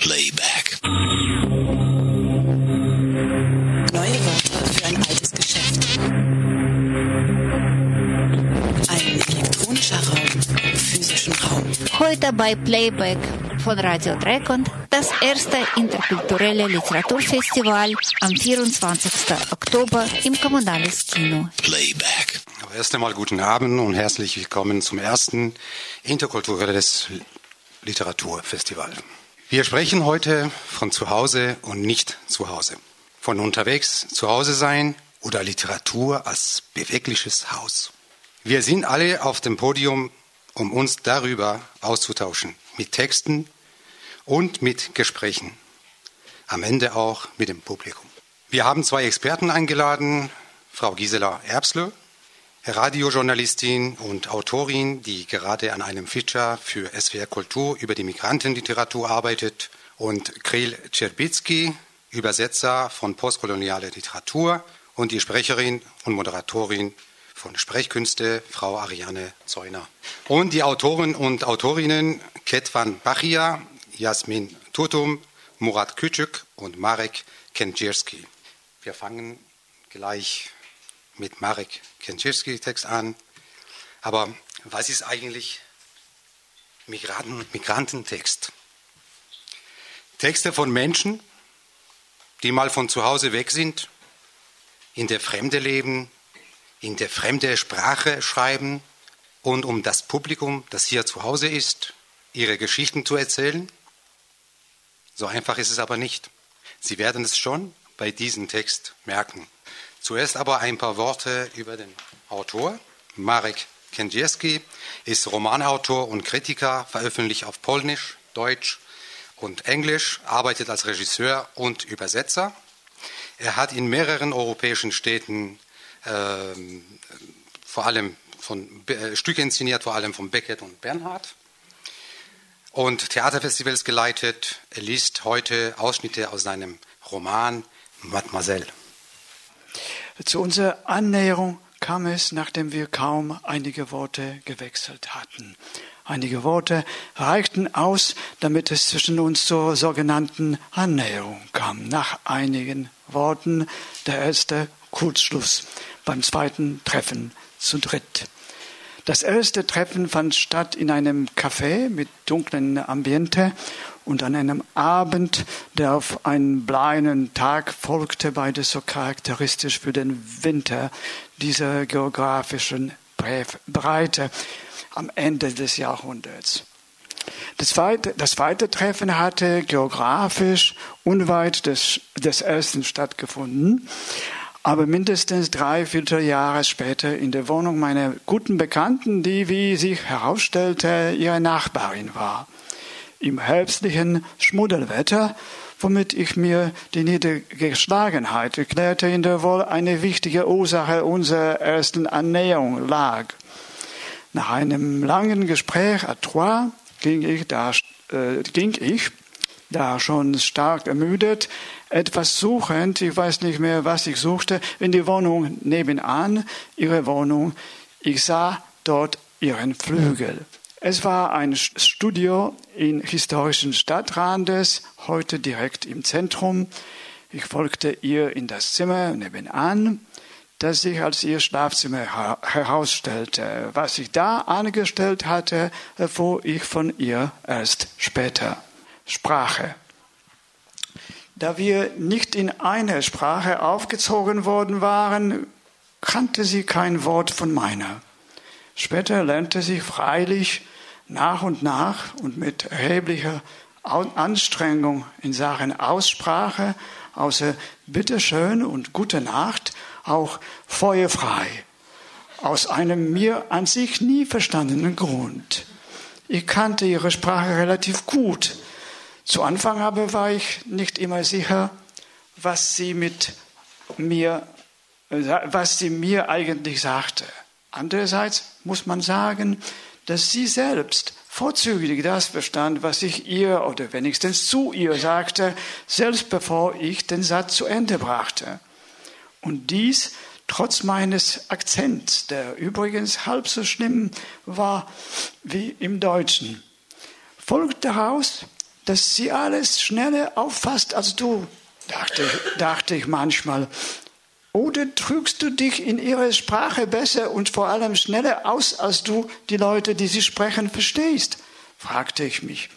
Playback. Neue Wörter für ein altes Geschäft. Ein elektronischer Raum im physischen Raum. Heute bei Playback von Radio Dreckund das erste interkulturelle Literaturfestival am 24. Oktober im Kommunales Kino. Playback. Aber erst einmal guten Abend und herzlich willkommen zum ersten interkulturelles Literaturfestival. Wir sprechen heute von zu Hause und nicht zu Hause. Von unterwegs zu Hause sein oder Literatur als bewegliches Haus. Wir sind alle auf dem Podium, um uns darüber auszutauschen. Mit Texten und mit Gesprächen. Am Ende auch mit dem Publikum. Wir haben zwei Experten eingeladen. Frau Gisela Erbsle, Radiojournalistin und Autorin, die gerade an einem Feature für SWR Kultur über die Migrantenliteratur arbeitet, und Kril Czerbitzky, Übersetzer von postkolonialer Literatur und die Sprecherin und Moderatorin von Sprechkünste, Frau Ariane Zeuner. Und die Autoren und Autorinnen Ketvan Bachia, Jasmin Tutum, Murat Küçük und Marek Kędzierski. Wir fangen gleich mit Marek Kędzierski Text an. Aber was ist eigentlich Migranten, Migrantentext? Texte von Menschen, die mal von zu Hause weg sind, in der Fremde leben, in der fremde Sprache schreiben und um das Publikum, das hier zu Hause ist, ihre Geschichten zu erzählen? So einfach ist es aber nicht. Sie werden es schon bei diesem Text merken. Zuerst aber ein paar Worte über den Autor. Marek Kędzierski ist Romanautor und Kritiker, veröffentlicht auf Polnisch, Deutsch und Englisch, arbeitet als Regisseur und Übersetzer. Er hat in mehreren europäischen Städten äh, vor allem von äh, Stücke inszeniert, vor allem von Beckett und Bernhard und Theaterfestivals geleitet. Er liest heute Ausschnitte aus seinem Roman Mademoiselle. Zu unserer Annäherung kam es, nachdem wir kaum einige Worte gewechselt hatten. Einige Worte reichten aus, damit es zwischen uns zur sogenannten Annäherung kam. Nach einigen Worten der erste Kurzschluss beim zweiten Treffen zu dritt. Das erste Treffen fand statt in einem Café mit dunklen Ambiente und an einem Abend, der auf einen bleinen Tag folgte, beides so charakteristisch für den Winter dieser geografischen Breite am Ende des Jahrhunderts. Das zweite, das zweite Treffen hatte geografisch unweit des, des ersten stattgefunden aber mindestens drei, vier Jahre später in der Wohnung meiner guten Bekannten, die, wie sich herausstellte, ihre Nachbarin war. Im herbstlichen Schmuddelwetter, womit ich mir die Niedergeschlagenheit erklärte, in der wohl eine wichtige Ursache unserer ersten Annäherung lag. Nach einem langen Gespräch à trois ging ich, da, äh, ging ich, da schon stark ermüdet, etwas suchend, ich weiß nicht mehr, was ich suchte, in die Wohnung nebenan, ihre Wohnung. Ich sah dort ihren Flügel. Es war ein Studio in historischen Stadtrandes, heute direkt im Zentrum. Ich folgte ihr in das Zimmer nebenan, das sich als ihr Schlafzimmer herausstellte. Was ich da angestellt hatte, erfuhr ich von ihr erst später. Sprache. Da wir nicht in einer Sprache aufgezogen worden waren, kannte sie kein Wort von meiner. Später lernte sie freilich nach und nach und mit erheblicher Anstrengung in Sachen Aussprache, außer Bitteschön und Gute Nacht, auch feuerfrei, aus einem mir an sich nie verstandenen Grund. Ich kannte ihre Sprache relativ gut, zu Anfang aber war ich nicht immer sicher, was sie mit mir, was sie mir eigentlich sagte. Andererseits muss man sagen, dass sie selbst vorzüglich das verstand, was ich ihr oder wenigstens zu ihr sagte, selbst bevor ich den Satz zu Ende brachte. Und dies trotz meines Akzents, der übrigens halb so schlimm war wie im Deutschen. Folgt daraus, dass sie alles schneller auffasst als du, dachte, dachte ich manchmal. Oder drückst du dich in ihrer Sprache besser und vor allem schneller aus, als du die Leute, die sie sprechen, verstehst? fragte ich mich.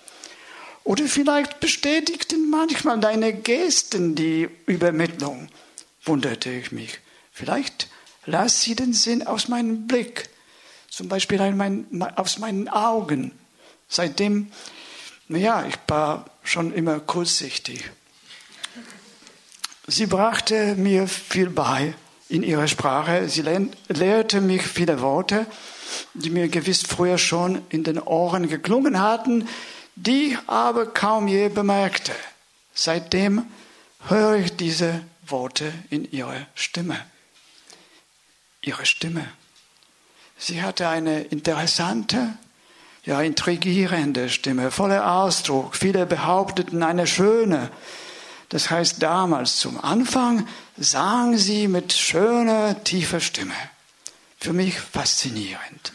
Oder vielleicht bestätigten manchmal deine Gesten die Übermittlung, wunderte ich mich. Vielleicht las sie den Sinn aus meinem Blick, zum Beispiel aus meinen Augen. Seitdem, naja, ich war schon immer kurzsichtig. Sie brachte mir viel bei in ihrer Sprache. Sie lehrte mich viele Worte, die mir gewiss früher schon in den Ohren geklungen hatten, die ich aber kaum je bemerkte. Seitdem höre ich diese Worte in ihrer Stimme. Ihre Stimme. Sie hatte eine interessante, ja intrigierende Stimme, voller Ausdruck. Viele behaupteten eine schöne. Das heißt, damals zum Anfang sang sie mit schöner, tiefer Stimme. Für mich faszinierend.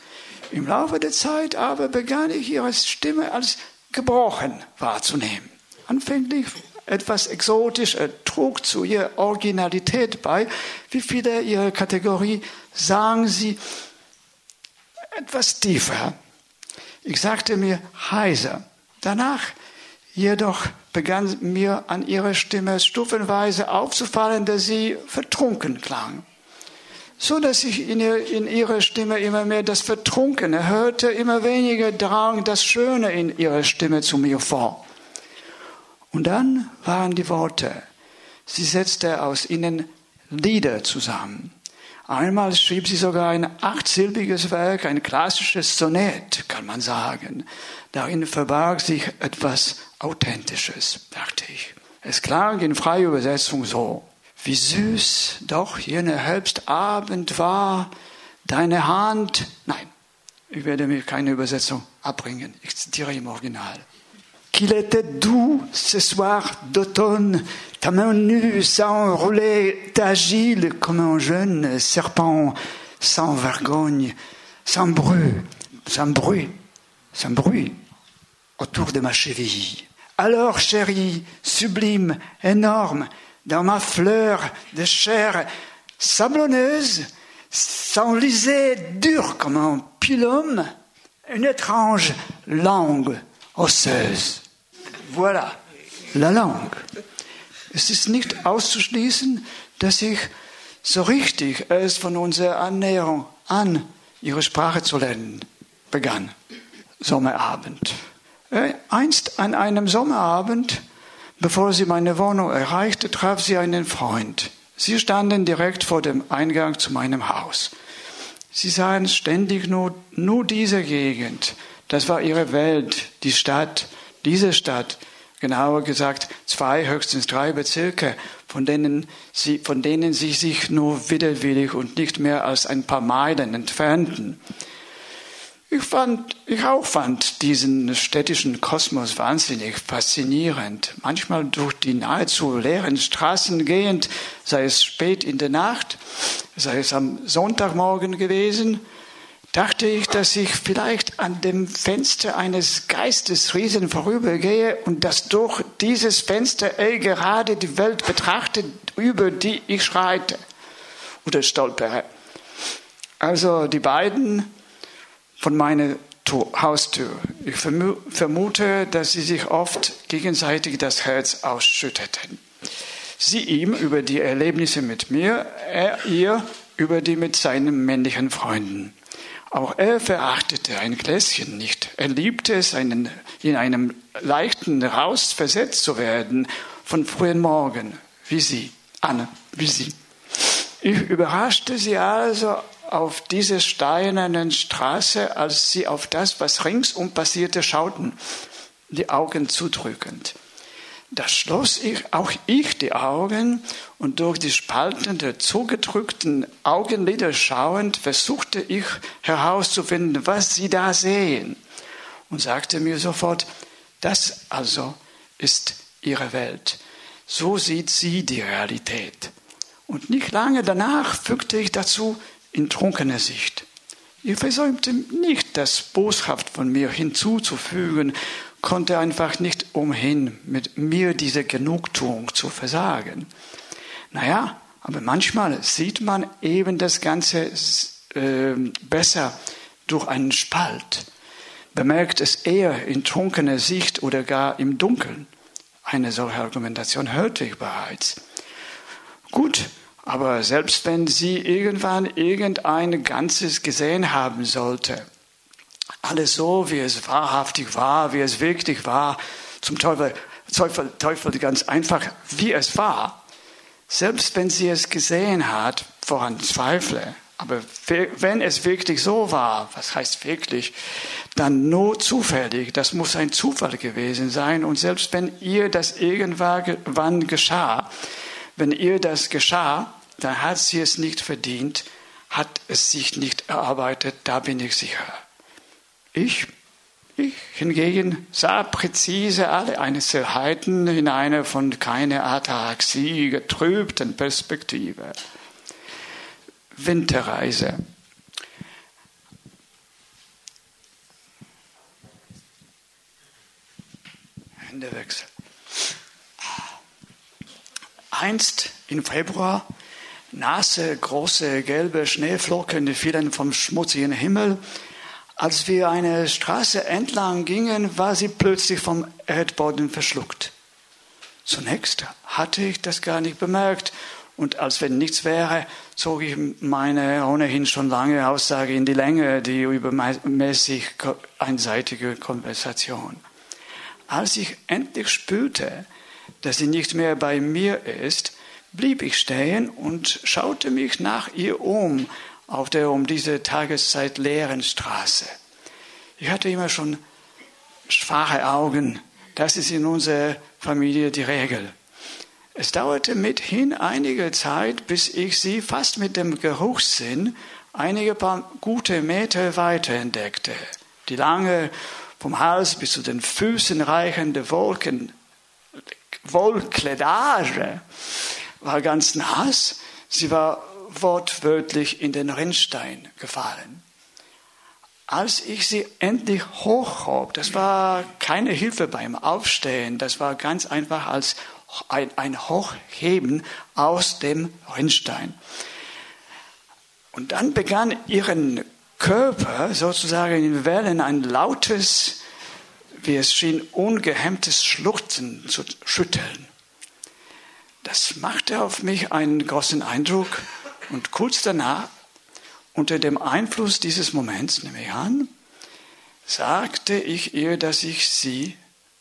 Im Laufe der Zeit aber begann ich ihre Stimme als gebrochen wahrzunehmen. Anfänglich etwas exotisch, er trug zu ihrer Originalität bei. Wie viele ihrer Kategorie sagen sie etwas tiefer. Ich sagte mir heiser. Danach jedoch begann mir an ihrer Stimme stufenweise aufzufallen, dass sie vertrunken klang. So dass ich in, ihr, in ihrer Stimme immer mehr das Vertrunkene hörte, immer weniger drang das Schöne in ihrer Stimme zu mir vor. Und dann waren die Worte. Sie setzte aus ihnen Lieder zusammen. Einmal schrieb sie sogar ein achtsilbiges Werk, ein klassisches Sonett, kann man sagen. Darin verbarg sich etwas Authentisches, dachte ich. Es klang in freier Übersetzung so. Wie süß doch jener Herbstabend war, deine Hand. Nein, ich werde mir keine Übersetzung abbringen. Ich zitiere im Original. Qu'il était doux ce soir d'automne, ta main nue s'enroulait agile comme un jeune serpent, sans vergogne, sans bruit, sans bruit, sans bruit, autour de ma cheville. Alors, chérie, sublime, énorme, dans ma fleur de chair sablonneuse, s'enlisait dur comme un pilum, une étrange langue osseuse. Voilà, la langue. Es ist nicht auszuschließen, dass ich so richtig erst von unserer Annäherung an, ihre Sprache zu lernen, begann. Sommerabend. Äh, einst an einem Sommerabend, bevor sie meine Wohnung erreichte, traf sie einen Freund. Sie standen direkt vor dem Eingang zu meinem Haus. Sie sahen ständig nur, nur diese Gegend, das war ihre Welt, die Stadt, diese Stadt, genauer gesagt zwei, höchstens drei Bezirke, von denen sie, von denen sie sich nur widerwillig und nicht mehr als ein paar Meilen entfernten. Ich fand, ich auch fand diesen städtischen Kosmos wahnsinnig faszinierend. Manchmal durch die nahezu leeren Straßen gehend, sei es spät in der Nacht, sei es am Sonntagmorgen gewesen, dachte ich, dass ich vielleicht an dem Fenster eines Geistesriesen vorübergehe und dass durch dieses Fenster er gerade die Welt betrachtet, über die ich schreite oder stolpere. Also die beiden von meiner Haustür. Ich vermute, dass sie sich oft gegenseitig das Herz ausschütteten. Sie ihm über die Erlebnisse mit mir, er ihr über die mit seinen männlichen Freunden. Auch er verachtete ein Gläschen nicht. Er liebte es, einen, in einem leichten Raus versetzt zu werden von frühen Morgen, wie sie, Anne, wie sie. Ich überraschte sie also auf dieser steinernen Straße, als sie auf das, was ringsum passierte, schauten, die Augen zudrückend. Da schloss ich, auch ich die Augen und durch die Spalten der zugedrückten Augenlider schauend versuchte ich herauszufinden, was sie da sehen und sagte mir sofort, das also ist ihre Welt. So sieht sie die Realität. Und nicht lange danach fügte ich dazu in trunkener Sicht. Ich versäumte nicht, das boshaft von mir hinzuzufügen, konnte einfach nicht umhin, mit mir diese Genugtuung zu versagen. Naja, aber manchmal sieht man eben das Ganze äh, besser durch einen Spalt, bemerkt es eher in trunkener Sicht oder gar im Dunkeln. Eine solche Argumentation hörte ich bereits. Gut, aber selbst wenn sie irgendwann irgendein Ganzes gesehen haben sollte, alles so, wie es wahrhaftig war, wie es wirklich war, zum Teufel, Teufel, Teufel ganz einfach, wie es war, selbst wenn sie es gesehen hat, woran zweifle, aber wenn es wirklich so war, was heißt wirklich, dann nur zufällig, das muss ein Zufall gewesen sein. Und selbst wenn ihr das irgendwann geschah, wenn ihr das geschah, dann hat sie es nicht verdient, hat es sich nicht erarbeitet, da bin ich sicher. Ich ich hingegen sah präzise alle Einzelheiten in einer von keiner Ataraxie getrübten Perspektive. Winterreise. Händewechsel. Einst im Februar nasse, große, gelbe Schneeflocken fielen vom schmutzigen Himmel als wir eine Straße entlang gingen, war sie plötzlich vom Erdboden verschluckt. Zunächst hatte ich das gar nicht bemerkt und als wenn nichts wäre, zog ich meine ohnehin schon lange Aussage in die Länge, die übermäßig einseitige Konversation. Als ich endlich spürte, dass sie nicht mehr bei mir ist, blieb ich stehen und schaute mich nach ihr um, auf der um diese Tageszeit leeren Straße. Ich hatte immer schon schwache Augen. Das ist in unserer Familie die Regel. Es dauerte mithin einige Zeit, bis ich sie fast mit dem Geruchssinn einige paar gute Meter weiter entdeckte. Die lange, vom Hals bis zu den Füßen reichende Wolken, Wollkleidage war ganz nass. Sie war wortwörtlich in den Rinnstein gefallen. Als ich sie endlich hochhob, das war keine Hilfe beim Aufstehen, das war ganz einfach als ein, ein Hochheben aus dem Rinnstein. Und dann begann ihren Körper sozusagen in Wellen ein lautes, wie es schien, ungehemmtes Schluchzen zu schütteln. Das machte auf mich einen großen Eindruck und kurz danach, unter dem Einfluss dieses Moments, nehme ich an, sagte ich ihr, dass ich sie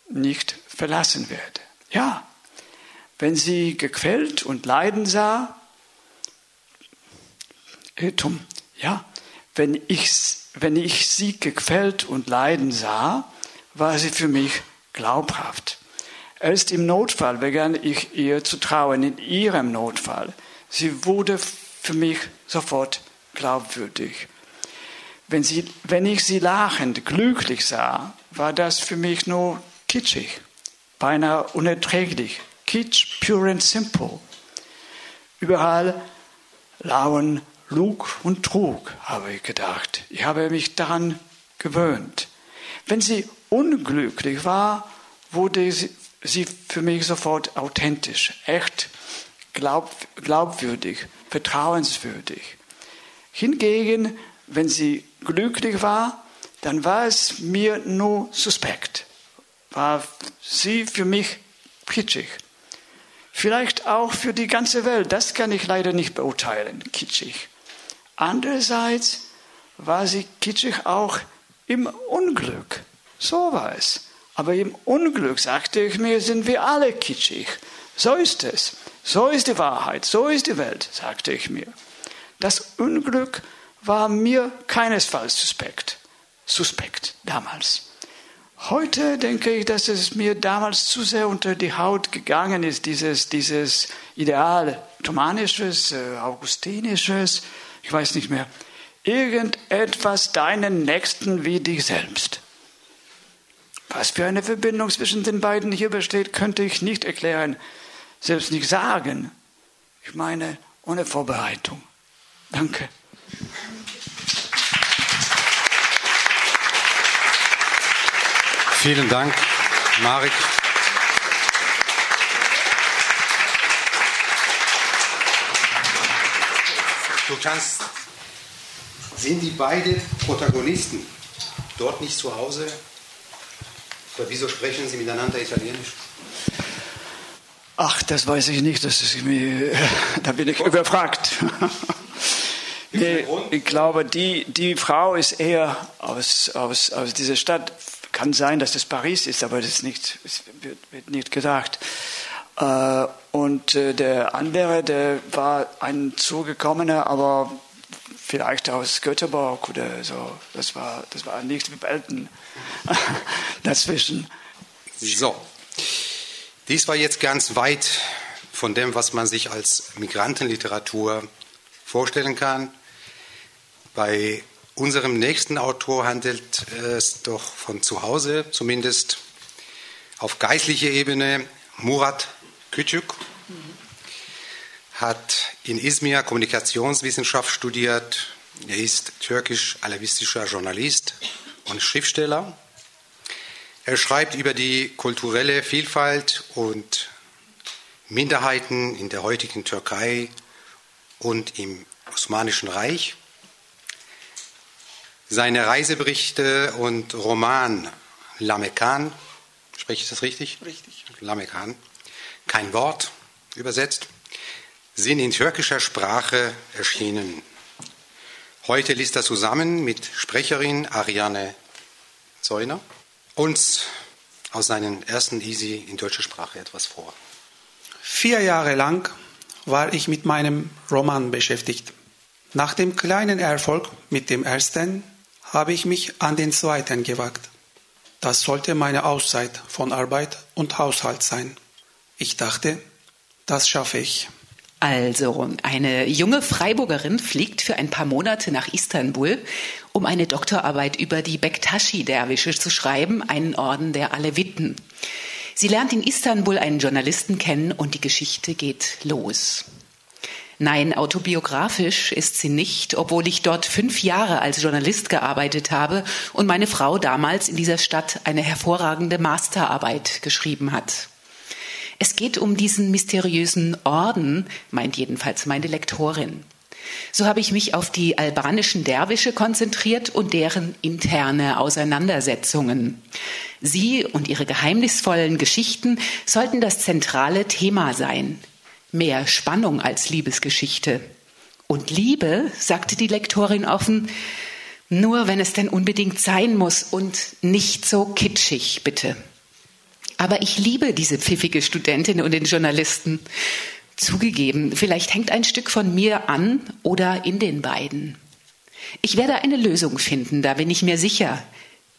nicht verlassen werde. Ja, wenn sie gequält und leiden sah, Irrtum, ja, wenn ich, wenn ich sie gequält und leiden sah, war sie für mich glaubhaft. Erst im Notfall begann ich ihr zu trauen, in ihrem Notfall. Sie wurde für mich sofort glaubwürdig. Wenn, sie, wenn ich sie lachend, glücklich sah, war das für mich nur kitschig, beinahe unerträglich. Kitsch, pure and simple. Überall lauen Lug und Trug, habe ich gedacht. Ich habe mich daran gewöhnt. Wenn sie unglücklich war, wurde sie, für mich sofort authentisch, echt, glaub, glaubwürdig vertrauenswürdig. Hingegen, wenn sie glücklich war, dann war es mir nur suspekt. War sie für mich kitschig. Vielleicht auch für die ganze Welt, das kann ich leider nicht beurteilen, kitschig. Andererseits war sie kitschig auch im Unglück. So war es. Aber im Unglück, sagte ich mir, sind wir alle kitschig. So ist es. So ist die Wahrheit, so ist die Welt, sagte ich mir. Das Unglück war mir keinesfalls suspekt. Suspekt damals. Heute denke ich, dass es mir damals zu sehr unter die Haut gegangen ist, dieses, dieses Ideal, thomanisches, äh, augustinisches, ich weiß nicht mehr, irgendetwas deinen Nächsten wie dich selbst. Was für eine Verbindung zwischen den beiden hier besteht, könnte ich nicht erklären selbst nicht sagen. Ich meine, ohne Vorbereitung. Danke. Vielen Dank, Marek. Du kannst. Sind die beiden Protagonisten dort nicht zu Hause? Oder wieso sprechen sie miteinander Italienisch? Ach, das weiß ich nicht. Das ist mir, da bin ich überfragt. nee, ich glaube, die, die Frau ist eher aus, aus, aus dieser Stadt. Kann sein, dass das Paris ist, aber das ist nicht, wird, wird nicht gesagt. Äh, und äh, der andere, der war ein zugekommener, aber vielleicht aus Göteborg oder so. Das war, das war nicht Welten dazwischen. So. Dies war jetzt ganz weit von dem, was man sich als Migrantenliteratur vorstellen kann. Bei unserem nächsten Autor handelt es doch von zu Hause, zumindest auf geistlicher Ebene. Murat Küçük hat in Izmir Kommunikationswissenschaft studiert. Er ist türkisch-alawistischer Journalist und Schriftsteller. Er schreibt über die kulturelle Vielfalt und Minderheiten in der heutigen Türkei und im Osmanischen Reich. Seine Reiseberichte und Roman Lamekan, spreche ich das richtig? Richtig. Lamekan, kein Wort übersetzt, sind in türkischer Sprache erschienen. Heute liest er zusammen mit Sprecherin Ariane Zeuner uns aus seinen ersten Easy in deutscher Sprache etwas vor. Vier Jahre lang war ich mit meinem Roman beschäftigt. Nach dem kleinen Erfolg mit dem ersten habe ich mich an den zweiten gewagt. Das sollte meine Auszeit von Arbeit und Haushalt sein. Ich dachte, das schaffe ich. Also, eine junge Freiburgerin fliegt für ein paar Monate nach Istanbul, um eine Doktorarbeit über die Bektashi-Derwische zu schreiben, einen Orden der Aleviten. Sie lernt in Istanbul einen Journalisten kennen und die Geschichte geht los. Nein, autobiografisch ist sie nicht, obwohl ich dort fünf Jahre als Journalist gearbeitet habe und meine Frau damals in dieser Stadt eine hervorragende Masterarbeit geschrieben hat. Es geht um diesen mysteriösen Orden, meint jedenfalls meine Lektorin. So habe ich mich auf die albanischen Derwische konzentriert und deren interne Auseinandersetzungen. Sie und ihre geheimnisvollen Geschichten sollten das zentrale Thema sein. Mehr Spannung als Liebesgeschichte. Und Liebe, sagte die Lektorin offen, nur wenn es denn unbedingt sein muss und nicht so kitschig, bitte. Aber ich liebe diese pfiffige Studentin und den Journalisten. Zugegeben, vielleicht hängt ein Stück von mir an oder in den beiden. Ich werde eine Lösung finden, da bin ich mir sicher.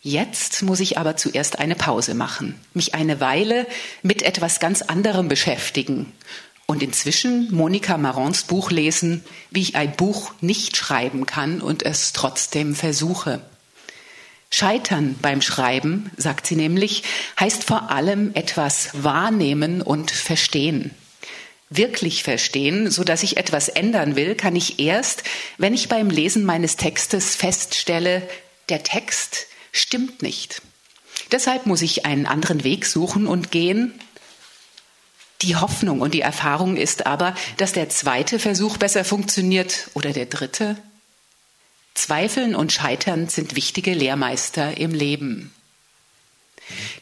Jetzt muss ich aber zuerst eine Pause machen, mich eine Weile mit etwas ganz anderem beschäftigen und inzwischen Monika Marons Buch lesen, wie ich ein Buch nicht schreiben kann und es trotzdem versuche. Scheitern beim Schreiben, sagt sie nämlich, heißt vor allem etwas wahrnehmen und verstehen. Wirklich verstehen, so dass ich etwas ändern will, kann ich erst, wenn ich beim Lesen meines Textes feststelle, der Text stimmt nicht. Deshalb muss ich einen anderen Weg suchen und gehen. Die Hoffnung und die Erfahrung ist aber, dass der zweite Versuch besser funktioniert oder der dritte Zweifeln und Scheitern sind wichtige Lehrmeister im Leben.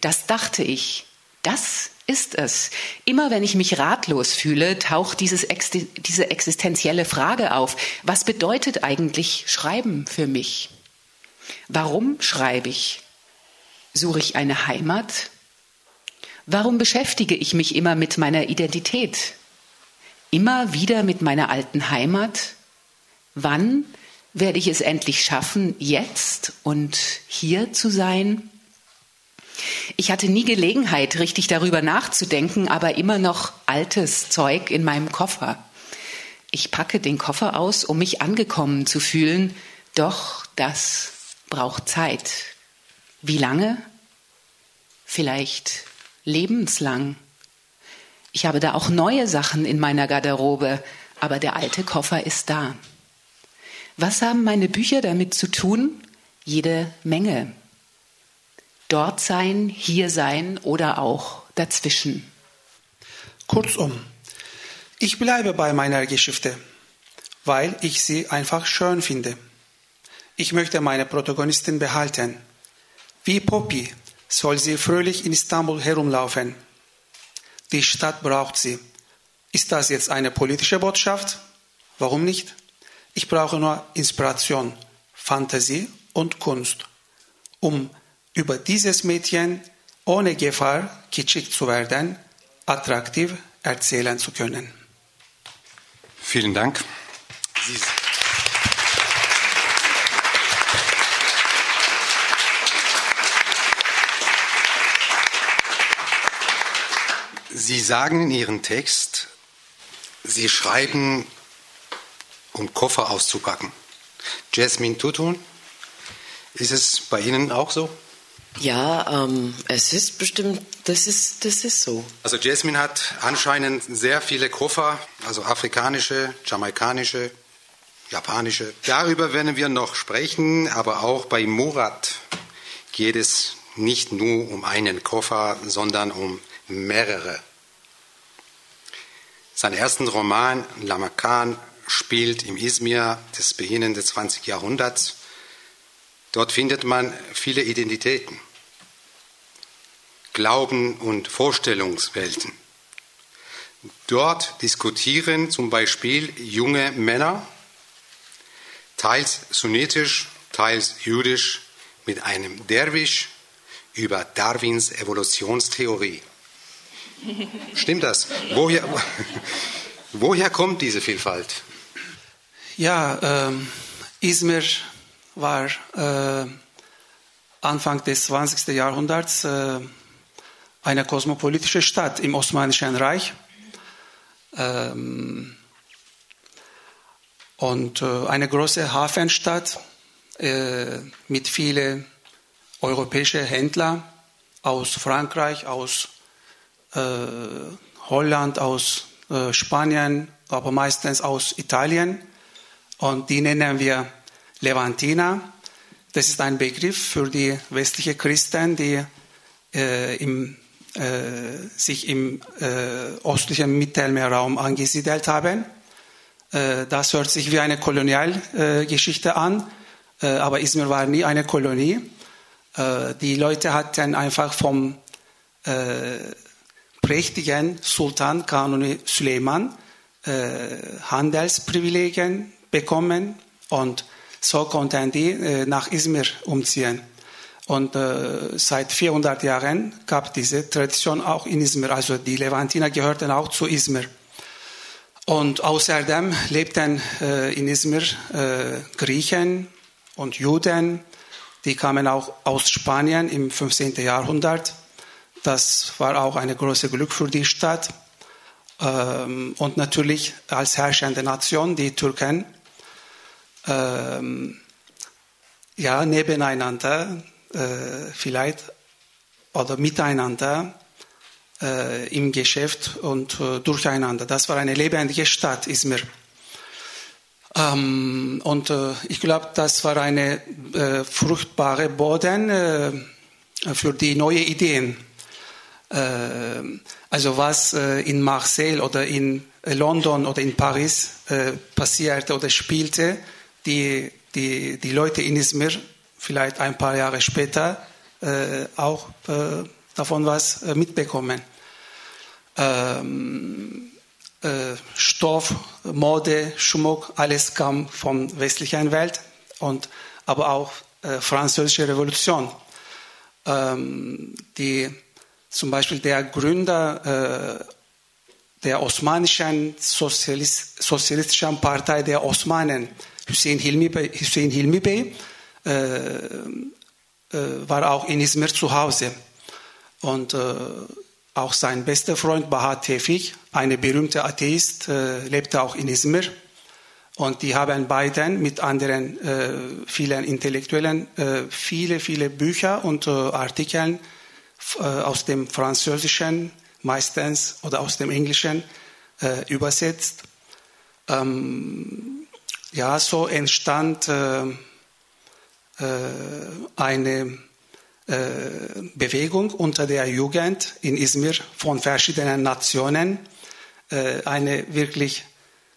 Das dachte ich. Das ist es. Immer wenn ich mich ratlos fühle, taucht dieses, diese existenzielle Frage auf. Was bedeutet eigentlich Schreiben für mich? Warum schreibe ich? Suche ich eine Heimat? Warum beschäftige ich mich immer mit meiner Identität? Immer wieder mit meiner alten Heimat? Wann werde ich es endlich schaffen, jetzt und hier zu sein? Ich hatte nie Gelegenheit, richtig darüber nachzudenken, aber immer noch altes Zeug in meinem Koffer. Ich packe den Koffer aus, um mich angekommen zu fühlen, doch das braucht Zeit. Wie lange? Vielleicht lebenslang. Ich habe da auch neue Sachen in meiner Garderobe, aber der alte Koffer ist da. Was haben meine Bücher damit zu tun? Jede Menge. Dort sein, hier sein oder auch dazwischen. Kurzum, ich bleibe bei meiner Geschichte, weil ich sie einfach schön finde. Ich möchte meine Protagonistin behalten. Wie Poppy soll sie fröhlich in Istanbul herumlaufen. Die Stadt braucht sie. Ist das jetzt eine politische Botschaft? Warum nicht? Ich brauche nur Inspiration, Fantasie und Kunst, um über dieses Mädchen ohne Gefahr kitschig zu werden, attraktiv erzählen zu können. Vielen Dank. Sie Sie sagen in Ihrem Text, Sie schreiben, um Koffer auszupacken. Jasmine Tutun, ist es bei Ihnen auch so? Ja, ähm, es ist bestimmt, das ist, das ist so. Also Jasmine hat anscheinend sehr viele Koffer, also afrikanische, jamaikanische, japanische. Darüber werden wir noch sprechen, aber auch bei Murat geht es nicht nur um einen Koffer, sondern um mehrere. Sein ersten Roman, Lamakan, spielt im Izmir des Beginn des 20. Jahrhunderts. Dort findet man viele Identitäten. Glauben und Vorstellungswelten. Dort diskutieren zum Beispiel junge Männer, teils sunnitisch, teils jüdisch, mit einem Derwisch über Darwins Evolutionstheorie. Stimmt das? Woher, woher kommt diese Vielfalt? Ja, ähm, Izmir war äh, Anfang des 20. Jahrhunderts äh, eine kosmopolitische Stadt im Osmanischen Reich. Ähm, und äh, eine große Hafenstadt äh, mit vielen europäischen Händlern aus Frankreich, aus äh, Holland, aus äh, Spanien, aber meistens aus Italien. Und die nennen wir Levantina. Das ist ein Begriff für die westlichen Christen, die äh, im äh, sich im äh, östlichen Mittelmeerraum angesiedelt haben. Äh, das hört sich wie eine Kolonialgeschichte an, äh, aber Izmir war nie eine Kolonie. Äh, die Leute hatten einfach vom äh, prächtigen Sultan Kanuni Süleyman Handelsprivilegien bekommen und so konnten die nach Izmir umziehen. Und äh, seit 400 Jahren gab diese Tradition auch in Izmir. Also die Levantiner gehörten auch zu Izmir. Und außerdem lebten äh, in Izmir äh, Griechen und Juden. Die kamen auch aus Spanien im 15. Jahrhundert. Das war auch eine große Glück für die Stadt. Ähm, und natürlich als herrschende Nation die Türken. Ähm, ja, nebeneinander äh, vielleicht oder miteinander äh, im Geschäft und äh, durcheinander. Das war eine lebendige Stadt, Izmir. Ähm, und äh, ich glaube, das war eine äh, fruchtbare Boden äh, für die neuen Ideen. also was in Marseille oder in London oder in Paris passierte oder spielte, die, die, die Leute in Izmir vielleicht ein paar Jahre später äh, auch äh, davon was äh, mitbekommen. Ähm, äh, Stoff, Mode, Schmuck, alles kam von westlicher Welt und aber auch äh, französische Revolution. Ähm, die zum Beispiel der Gründer äh, der osmanischen Sozialist, sozialistischen Partei der Osmanen, Hüseyin Hilmi, Hüseyin Hilmi Bey, äh, äh, war auch in Izmir zu Hause. Und äh, auch sein bester Freund Bahat Tevfik, eine berühmte Atheist, lebte auch in Izmir. Und die haben beiden mit anderen äh, vielen Intellektuellen äh, viele, viele Bücher und äh, Artikel aus dem Französischen meistens oder aus dem Englischen übersetzt. ähm, ja, so entstand äh, äh, eine äh, Bewegung unter der Jugend in Izmir von verschiedenen Nationen, äh, eine wirklich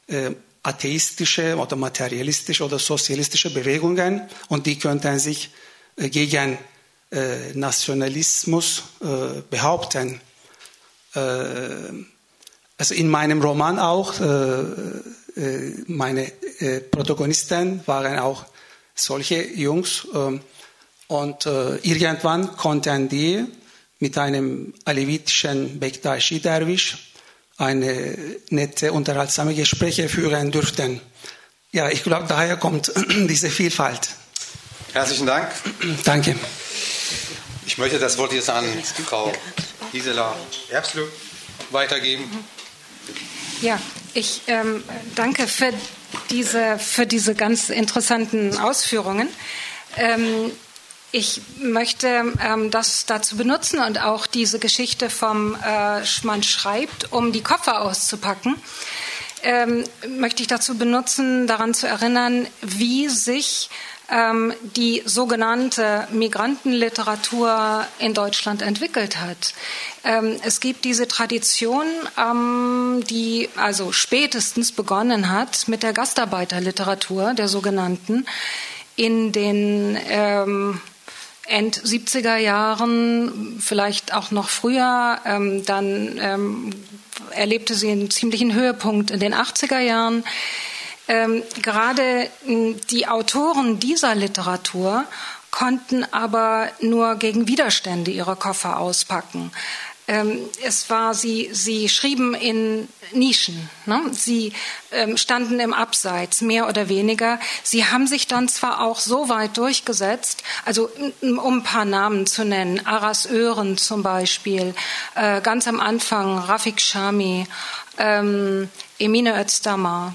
äh, atheistische oder materialistische oder sozialistische Bewegungen und die könnten sich äh, gegen Nationalismus behaupten. also in meinem Roman auch, meine Protagonisten waren auch solche Jungs ähm, und irgendwann konnten die mit einem alevitischen Bektashi-Derwisch eine nette, unterhaltsame Gespräche führen dürften. Ja, ich glaube, daher kommt diese Vielfalt. Herzlichen Dank. Danke. Ich möchte das Wort jetzt an Frau Gisela Erbslö weitergeben. Ja, ich ähm, danke für diese, für diese ganz interessanten Ausführungen. Ähm, ich möchte ähm, das dazu benutzen und auch diese Geschichte vom äh, Man schreibt, um die Koffer auszupacken, ähm, möchte ich dazu benutzen, daran zu erinnern, wie sich ähm, die sogenannte Migrantenliteratur in Deutschland entwickelt hat. Ähm, es gibt diese Tradition, ähm, die also spätestens begonnen hat mit der Gastarbeiterliteratur, der sogenannten, in den ähm, End 70er Jahren, vielleicht auch noch früher. Ähm, dann ähm, erlebte sie einen ziemlichen Höhepunkt in den 80er Jahren. Ähm, gerade die Autoren dieser Literatur konnten aber nur gegen Widerstände ihre Koffer auspacken. Ähm, es war, sie, sie schrieben in Nischen. Ne? Sie ähm, standen im Abseits, mehr oder weniger. Sie haben sich dann zwar auch so weit durchgesetzt, also um ein paar Namen zu nennen, Aras Ören zum Beispiel, äh, ganz am Anfang Rafik Shami, ähm, Emine Özdamar.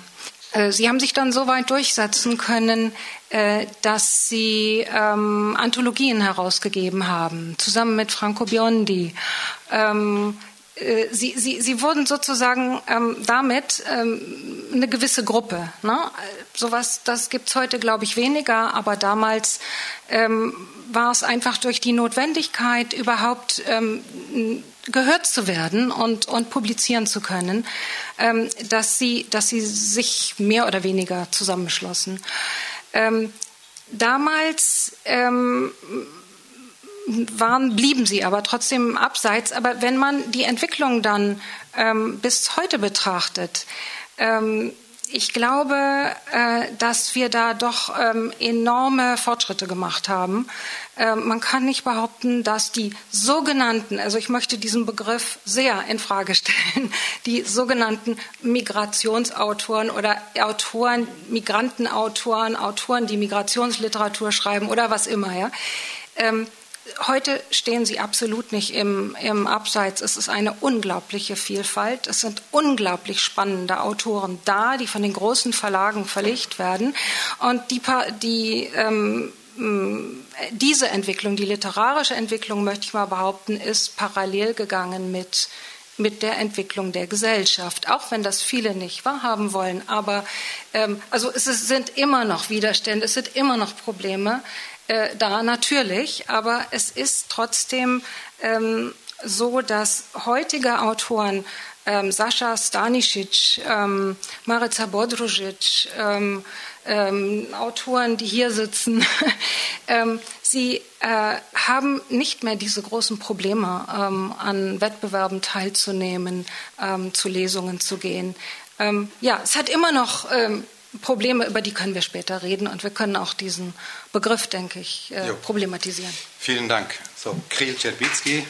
Äh, sie haben sich dann so weit durchsetzen können, äh, dass sie ähm, Anthologien herausgegeben haben, zusammen mit Franco Biondi. Ähm, äh, Sie, Sie, Sie wurden sozusagen ähm, damit ähm, eine gewisse Gruppe. Ne? Sowas, das gibt es heute, glaube ich, weniger, aber damals war es einfach durch die Notwendigkeit, überhaupt gehört zu werden und, und publizieren zu können, ähm, dass, sie, dass sie sich mehr oder weniger zusammenschlossen. Ähm, damals ähm, waren, blieben sie aber trotzdem Abseits. Aber wenn man die Entwicklung dann ähm, bis heute betrachtet, ähm, ich glaube, äh, dass wir da doch ähm, enorme Fortschritte gemacht haben. Ähm, man kann nicht behaupten, dass die sogenannten, also ich möchte diesen Begriff sehr in Frage stellen, die sogenannten Migrationsautoren oder Autoren, Migrantenautoren, Autoren, die Migrationsliteratur schreiben oder was immer, ja, ähm, Heute stehen sie absolut nicht im, im Abseits. Es ist eine unglaubliche Vielfalt. Es sind unglaublich spannende Autoren da, die von den großen Verlagen verlegt werden. Und die, die ähm, diese Entwicklung, die literarische Entwicklung, möchte ich mal behaupten, ist parallel gegangen mit, mit der Entwicklung der Gesellschaft, auch wenn das viele nicht wahrhaben wollen. Aber ähm, also es sind immer noch Widerstände, es sind immer noch Probleme äh, da natürlich, aber es ist trotzdem ähm, so, dass heutige Autoren ähm, Sascha Stanisic, ähm, Marica Bodružić, ähm, ähm, Autoren, die hier sitzen, ähm, sie äh, haben nicht mehr diese großen Probleme, ähm, an Wettbewerben teilzunehmen, ähm, zu Lesungen zu gehen. Ja, es hat immer noch Probleme, über die können wir später reden und wir können auch diesen Begriff, denke ich, äh, problematisieren. Vielen Dank. So, Kril Czerwicki.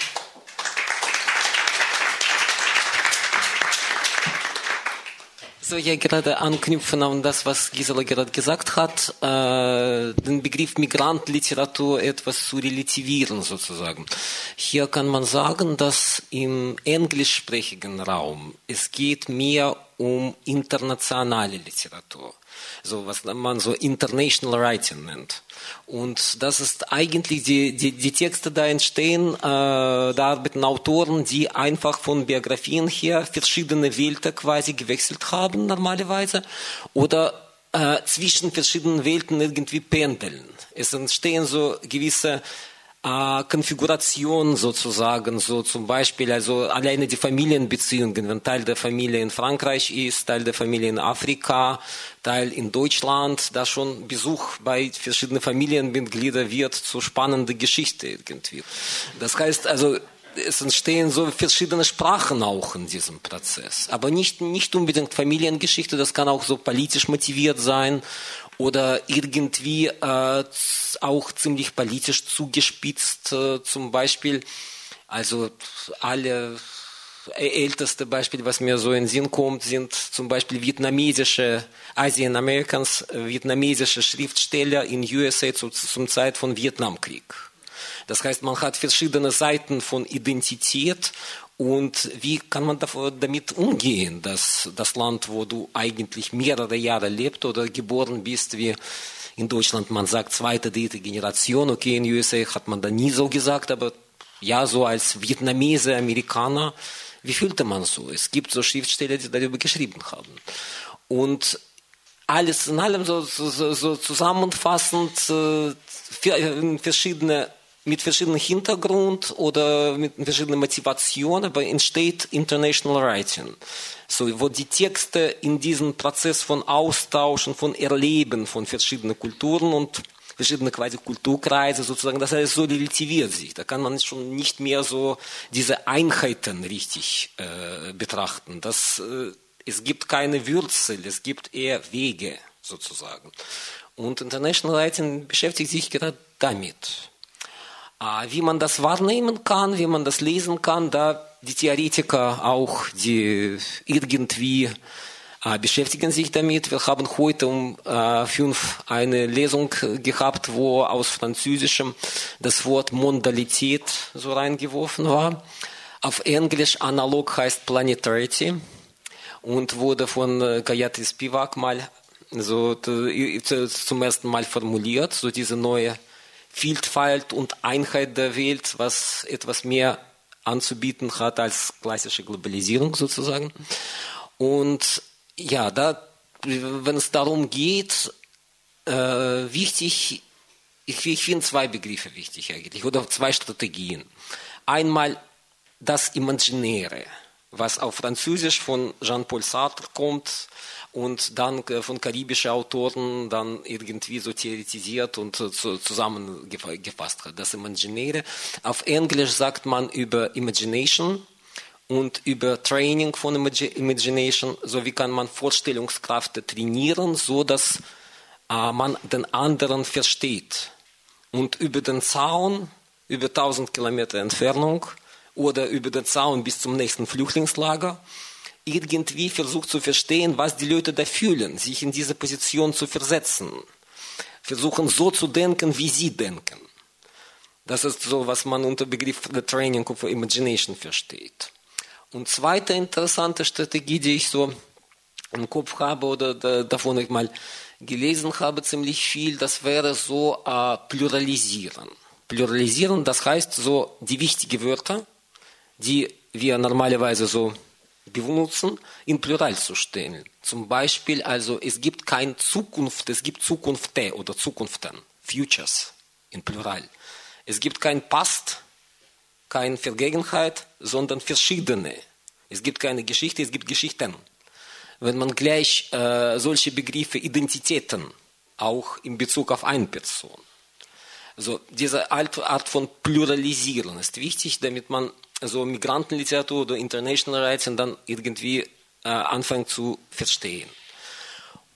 So, ja, gerade anknüpfen an das, was Gisela gerade gesagt hat, äh, den Begriff Migrantliteratur etwas zu relativieren sozusagen. Hier kann man sagen, dass im englischsprachigen Raum es geht mehr um internationale Literatur. So was man so International Writing nennt. Und das ist eigentlich die, die, die Texte da entstehen, äh, da arbeiten Autoren, die einfach von Biografien her verschiedene Welten quasi gewechselt haben normalerweise oder äh, zwischen verschiedenen Welten irgendwie pendeln. Es entstehen so gewisse äh, Konfiguration sozusagen, so zum Beispiel, also alleine die Familienbeziehungen, wenn Teil der Familie in Frankreich ist, Teil der Familie in Afrika, Teil in Deutschland, da schon Besuch bei verschiedenen Familienmitgliedern wird zu spannender Geschichte irgendwie. Das heißt also, es entstehen so verschiedene Sprachen auch in diesem Prozess. Aber nicht, nicht unbedingt Familiengeschichte, das kann auch so politisch motiviert sein oder irgendwie äh, auch ziemlich politisch zugespitzt, äh, zum Beispiel. Also alle älteste Beispiel, was mir so in den Sinn kommt, sind zum Beispiel vietnamesische Asian Americans, vietnamesische Schriftsteller in USA zu, zum Zeit von Vietnamkrieg. Das heißt, man hat verschiedene Seiten von Identität und wie kann man damit umgehen, dass das Land, wo du eigentlich mehrere Jahre lebt oder geboren bist, wie in Deutschland, man sagt zweite, dritte Generation, okay, in USA hat man da nie so gesagt, aber ja, so als Vietnamese, Amerikaner, wie fühlte man so? Es gibt so Schriftsteller, die darüber geschrieben haben. Und alles in allem so, so, so zusammenfassend äh, verschiedene mit verschiedenen Hintergrund oder mit verschiedenen Motivationen, aber entsteht International Writing. So, wo die Texte in diesem Prozess von Austauschen, von Erleben von verschiedenen Kulturen und verschiedene quasi Kulturkreise sozusagen, das alles so relativiert sich. Da kann man schon nicht mehr so diese Einheiten richtig äh, betrachten. Das, äh, es gibt keine Wurzel, es gibt eher Wege sozusagen. Und International Writing beschäftigt sich gerade damit. Wie man das wahrnehmen kann, wie man das lesen kann, da die Theoretiker auch, die irgendwie äh, beschäftigen sich damit. Wir haben heute um äh, fünf eine Lesung gehabt, wo aus Französischem das Wort Mondalität so reingeworfen war. Auf Englisch analog heißt Planetarity und wurde von äh, Gayatri Spivak mal so zum ersten Mal formuliert, so diese neue Vielfalt und Einheit der Welt, was etwas mehr anzubieten hat als klassische Globalisierung sozusagen. Und ja, da, wenn es darum geht, äh, wichtig, ich, ich finde zwei Begriffe wichtig eigentlich, oder zwei Strategien. Einmal das Imaginäre, was auf Französisch von Jean-Paul Sartre kommt, und dann äh, von karibischen Autoren dann irgendwie so theoretisiert und äh, zusammengefasst hat. Das Imaginäre. Auf Englisch sagt man über Imagination und über Training von Imagination, so wie kann man Vorstellungskraft trainieren, so dass äh, man den anderen versteht. Und über den Zaun, über 1000 Kilometer Entfernung oder über den Zaun bis zum nächsten Flüchtlingslager, irgendwie versucht zu verstehen, was die Leute da fühlen, sich in diese Position zu versetzen, versuchen so zu denken, wie sie denken. Das ist so, was man unter Begriff The Training of Imagination versteht. Und zweite interessante Strategie, die ich so im Kopf habe oder da, davon ich mal gelesen habe, ziemlich viel, das wäre so äh, pluralisieren. Pluralisieren, das heißt so die wichtigen Wörter, die wir normalerweise so benutzen, in Plural zu stellen. Zum Beispiel, also es gibt keine Zukunft, es gibt Zukunfte oder Zukunften, Futures in Plural. Es gibt kein Past, keine Vergangenheit, sondern verschiedene. Es gibt keine Geschichte, es gibt Geschichten. Wenn man gleich äh, solche Begriffe Identitäten auch in Bezug auf eine Person. Also diese Art von Pluralisieren ist wichtig, damit man so Migrantenliteratur oder International Rights und dann irgendwie äh, anfangen zu verstehen.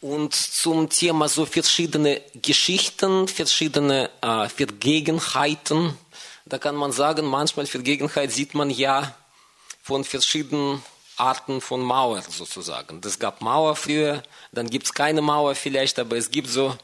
Und zum Thema so verschiedene Geschichten, verschiedene äh, Vergegenheiten, da kann man sagen, manchmal Vergegenheit sieht man ja von verschiedenen Arten von Mauer sozusagen. Es gab Mauer früher, dann gibt es keine Mauer vielleicht, aber es gibt so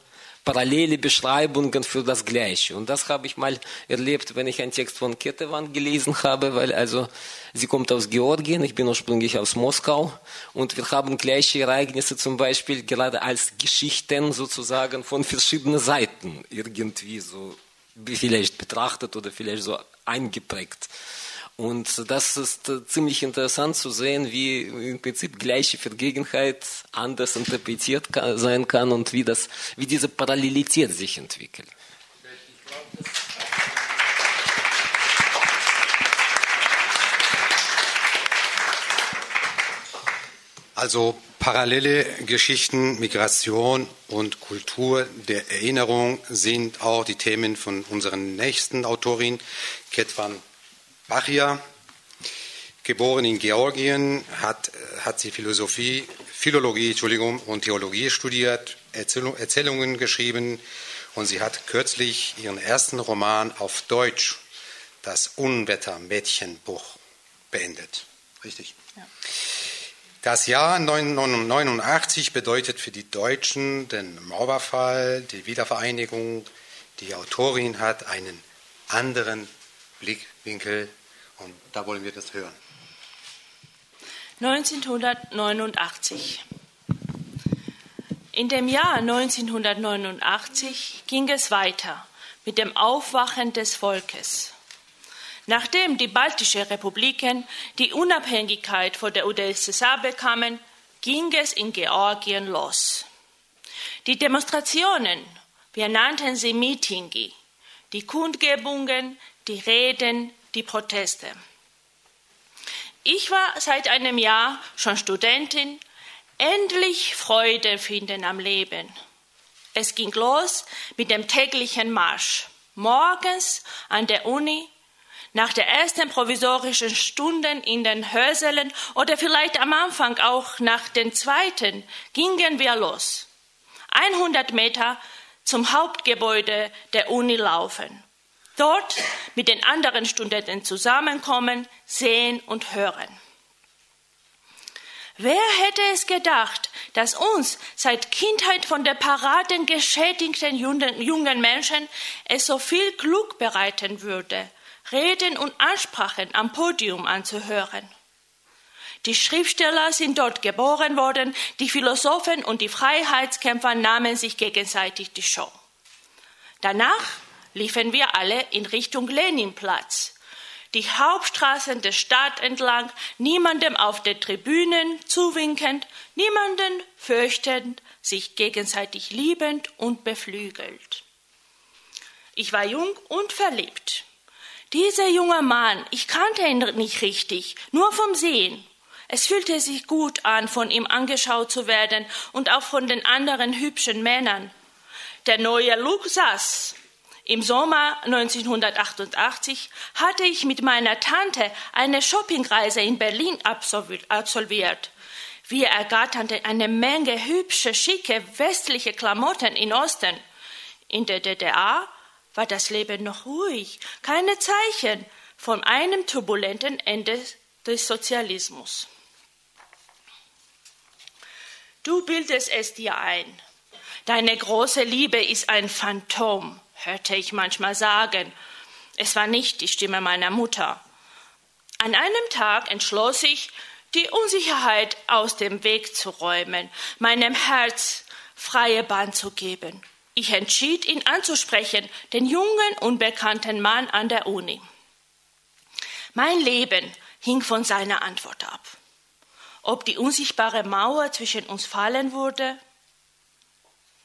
parallele Beschreibungen für das Gleiche. Und das habe ich mal erlebt, wenn ich einen Text von Kettewan gelesen habe, weil also sie kommt aus Georgien, ich bin ursprünglich aus Moskau und wir haben gleiche Ereignisse zum Beispiel gerade als Geschichten sozusagen von verschiedenen Seiten irgendwie so vielleicht betrachtet oder vielleicht so eingeprägt. Und das ist äh, ziemlich interessant zu sehen, wie im Prinzip gleiche Vergegenheit anders interpretiert sein kann und wie, das, wie diese Parallelität sich entwickelt. Also parallele Geschichten, Migration und Kultur der Erinnerung sind auch die Themen von unserer nächsten Autorin, Ketvan Bachia, geboren in Georgien, hat, hat sie Philosophie, Philologie Entschuldigung, und Theologie studiert, Erzählungen geschrieben und sie hat kürzlich ihren ersten Roman auf Deutsch, das Unwetter-Mädchenbuch, beendet. Richtig? Ja. Das Jahr 1989 bedeutet für die Deutschen den Mauerfall, die Wiedervereinigung. Die Autorin hat einen anderen Blickwinkel und da wollen wir das hören. 1989. In dem Jahr 1989 ging es weiter mit dem Aufwachen des Volkes. Nachdem die baltischen Republiken die Unabhängigkeit von der UdSSR bekamen, ging es in Georgien los. Die Demonstrationen, wir nannten sie Meetingi, die Kundgebungen, die Reden, die Proteste. Ich war seit einem Jahr schon Studentin, endlich Freude finden am Leben. Es ging los mit dem täglichen Marsch. Morgens an der Uni, nach der ersten provisorischen Stunden in den Hörsälen oder vielleicht am Anfang auch nach den zweiten gingen wir los. 100 Meter zum Hauptgebäude der Uni laufen dort mit den anderen Studenten zusammenkommen, sehen und hören. Wer hätte es gedacht, dass uns seit Kindheit von der Paraden geschädigten jungen Menschen es so viel Glück bereiten würde, Reden und Ansprachen am Podium anzuhören? Die Schriftsteller sind dort geboren worden, die Philosophen und die Freiheitskämpfer nahmen sich gegenseitig die Show. Danach liefen wir alle in Richtung Leninplatz. Die Hauptstraßen der Stadt entlang, niemandem auf den Tribünen zuwinkend, niemanden fürchtend, sich gegenseitig liebend und beflügelt. Ich war jung und verliebt. Dieser junge Mann, ich kannte ihn nicht richtig, nur vom Sehen. Es fühlte sich gut an, von ihm angeschaut zu werden und auch von den anderen hübschen Männern. Der neue Look saß, im Sommer 1988 hatte ich mit meiner Tante eine Shoppingreise in Berlin absolviert. Wir ergatterten eine Menge hübsche, schicke westliche Klamotten in Osten. In der DDR war das Leben noch ruhig, keine Zeichen von einem turbulenten Ende des Sozialismus. Du bildest es dir ein. Deine große Liebe ist ein Phantom hörte ich manchmal sagen. Es war nicht die Stimme meiner Mutter. An einem Tag entschloss ich, die Unsicherheit aus dem Weg zu räumen, meinem Herz freie Bahn zu geben. Ich entschied, ihn anzusprechen, den jungen, unbekannten Mann an der Uni. Mein Leben hing von seiner Antwort ab. Ob die unsichtbare Mauer zwischen uns fallen würde,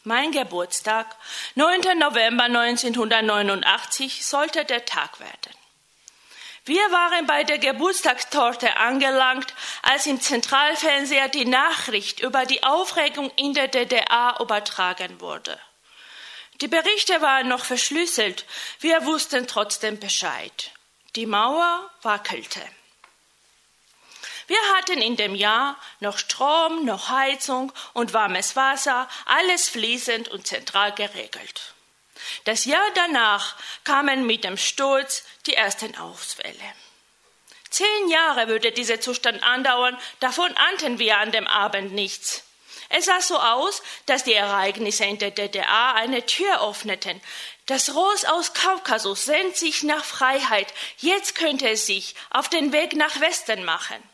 mein Geburtstag, 9. November 1989, sollte der Tag werden. Wir waren bei der Geburtstagstorte angelangt, als im Zentralfernseher die Nachricht über die Aufregung in der DDR übertragen wurde. Die Berichte waren noch verschlüsselt, wir wussten trotzdem Bescheid. Die Mauer wackelte. Wir hatten in dem Jahr noch Strom, noch Heizung und warmes Wasser, alles fließend und zentral geregelt. Das Jahr danach kamen mit dem Sturz die ersten Ausfälle. Zehn Jahre würde dieser Zustand andauern, davon ahnten wir an dem Abend nichts. Es sah so aus, dass die Ereignisse in der DDR eine Tür öffneten. Das Ross aus Kaukasus sehnt sich nach Freiheit. Jetzt könnte es sich auf den Weg nach Westen machen.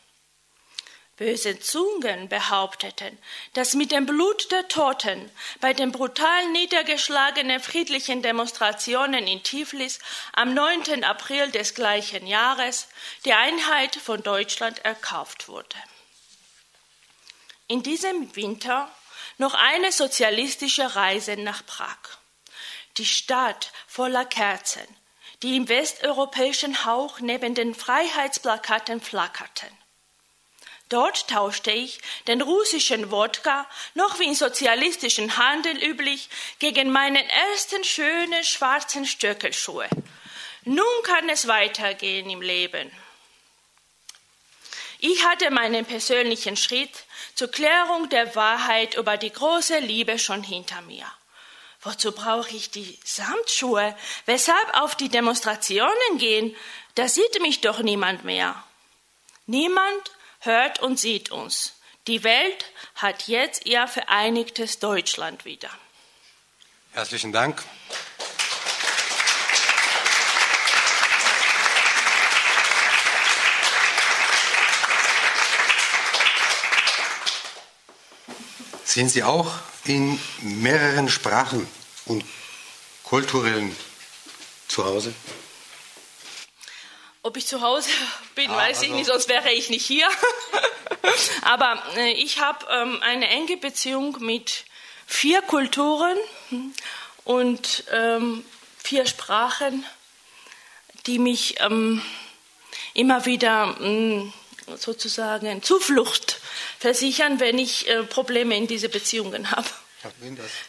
Böse Zungen behaupteten, dass mit dem Blut der Toten bei den brutal niedergeschlagenen friedlichen Demonstrationen in Tiflis am 9. April des gleichen Jahres die Einheit von Deutschland erkauft wurde. In diesem Winter noch eine sozialistische Reise nach Prag. Die Stadt voller Kerzen, die im westeuropäischen Hauch neben den Freiheitsplakaten flackerten. Dort tauschte ich den russischen Wodka, noch wie im sozialistischen Handel üblich, gegen meinen ersten schönen schwarzen Stöckelschuhe. Nun kann es weitergehen im Leben. Ich hatte meinen persönlichen Schritt zur Klärung der Wahrheit über die große Liebe schon hinter mir. Wozu brauche ich die Samtschuhe? Weshalb auf die Demonstrationen gehen? Da sieht mich doch niemand mehr. Niemand hört und sieht uns. Die Welt hat jetzt ihr vereinigtes Deutschland wieder. Herzlichen Dank. Sind Sie auch in mehreren Sprachen und kulturellen zu Hause? Ob ich zu Hause bin, ah, weiß ich also nicht, sonst wäre ich nicht hier. Aber äh, ich habe ähm, eine enge Beziehung mit vier Kulturen und ähm, vier Sprachen, die mich ähm, immer wieder mm, sozusagen Zuflucht versichern, wenn ich äh, Probleme in diese Beziehungen habe.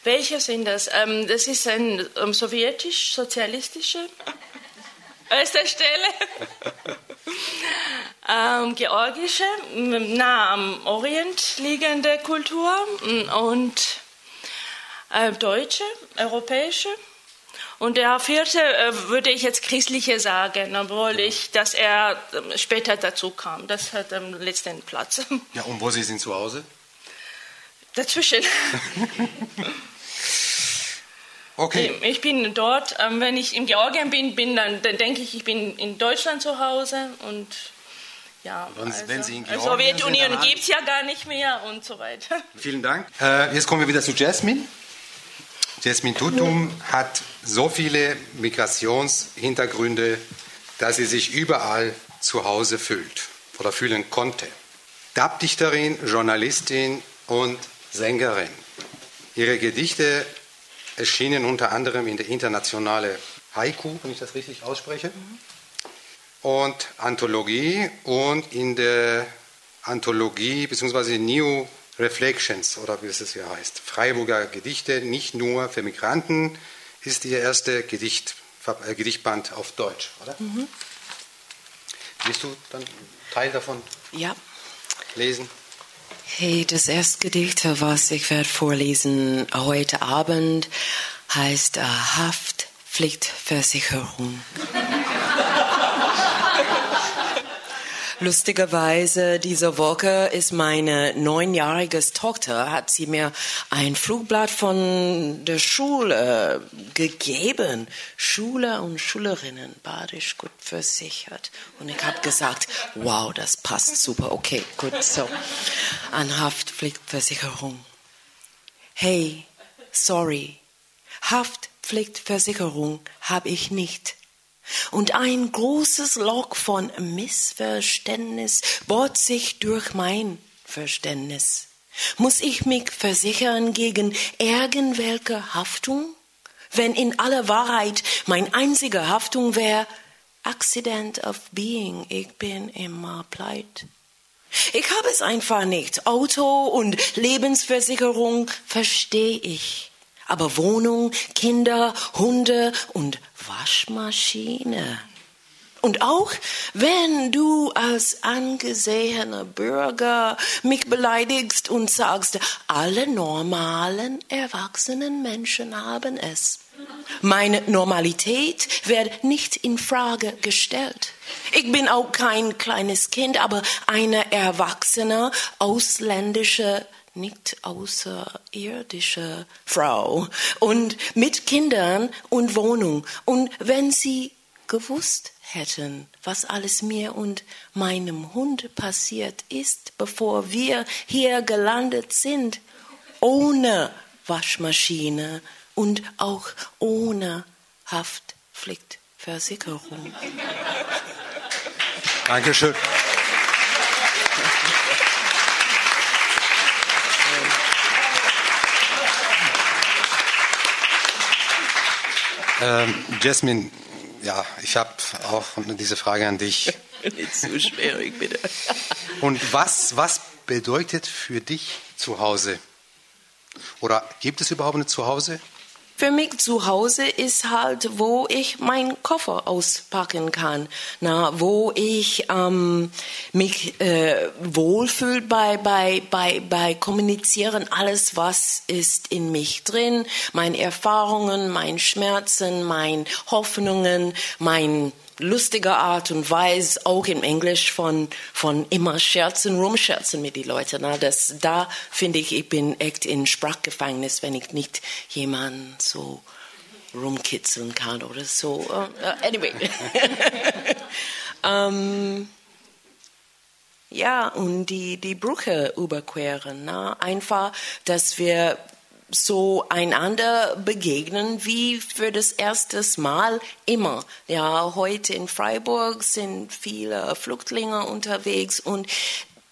Welche sind das? Ähm, das ist ein ähm, sowjetisch-sozialistische erster Stelle. ähm, georgische, nah am Orient liegende Kultur und äh, deutsche, europäische. Und der vierte äh, würde ich jetzt christliche sagen, obwohl ich, dass er äh, später dazu kam. Das hat am letzten Platz. Ja, und wo Sie sind zu Hause? Dazwischen. Okay. Ich bin dort, ähm, wenn ich in Georgien bin, bin dann, dann denke ich, ich bin in Deutschland zu Hause und ja, wenn, also, wenn Sie in Georgien Sowjetunion gibt es ja gar nicht mehr und so weiter. Vielen Dank. Äh, jetzt kommen wir wieder zu Jasmine. Jasmine Tutum hat so viele Migrationshintergründe, dass sie sich überall zu Hause fühlt oder fühlen konnte. Dabdichterin, Journalistin und Sängerin. Ihre Gedichte erschienen unter anderem in der Internationale Haiku, wenn ich das richtig ausspreche, und Anthologie und in der Anthologie bzw. New Reflections oder wie es hier heißt, Freiburger Gedichte, nicht nur für Migranten, ist ihr erster Gedicht, äh, Gedichtband auf Deutsch, oder? Mhm. Willst du dann Teil davon ja. lesen? Hey, das erste Gedicht, was ich werde vorlesen heute Abend, heißt äh, Haftpflichtversicherung. Lustigerweise, diese Woche ist meine neunjährige Tochter, hat sie mir ein Flugblatt von der Schule gegeben. Schule und Schülerinnen, badisch gut versichert. Und ich habe gesagt, wow, das passt super. Okay, gut, so. An Haftpflichtversicherung. Hey, sorry. Haftpflichtversicherung habe ich nicht. Und ein großes Loch von Missverständnis bohrt sich durch mein Verständnis. Muss ich mich versichern gegen irgendwelche Haftung? Wenn in aller Wahrheit mein einziger Haftung wäre, Accident of Being, ich bin immer pleit. Ich habe es einfach nicht. Auto und Lebensversicherung verstehe ich. Aber Wohnung, Kinder, Hunde und Waschmaschine. Und auch wenn du als angesehener Bürger mich beleidigst und sagst, alle normalen, erwachsenen Menschen haben es. Meine Normalität wird nicht in Frage gestellt. Ich bin auch kein kleines Kind, aber eine erwachsene ausländische nicht außerirdische Frau und mit Kindern und Wohnung. Und wenn Sie gewusst hätten, was alles mir und meinem Hund passiert ist, bevor wir hier gelandet sind, ohne Waschmaschine und auch ohne Haftpflichtversicherung. Dankeschön. Ähm, Jasmin, ja, ich habe auch diese Frage an dich. Nicht zu schwierig, bitte. Und was, was bedeutet für dich Zuhause? Oder gibt es überhaupt ein Zuhause? Für mich zu Hause ist halt, wo ich meinen Koffer auspacken kann, na, wo ich ähm, mich äh, wohlfühle bei, bei, bei, bei Kommunizieren, alles, was ist in mich drin, meine Erfahrungen, meine Schmerzen, meine Hoffnungen, mein lustiger Art und Weise, auch im Englisch von, von immer scherzen, rumscherzen mit den Leuten. Na, das, da finde ich, ich bin echt in Sprachgefängnis, wenn ich nicht jemanden so rumkitzeln kann oder so. Uh, anyway. um, ja, und die, die Brücke überqueren. Na? Einfach, dass wir so einander begegnen wie für das erste Mal immer. Ja, heute in Freiburg sind viele Flüchtlinge unterwegs und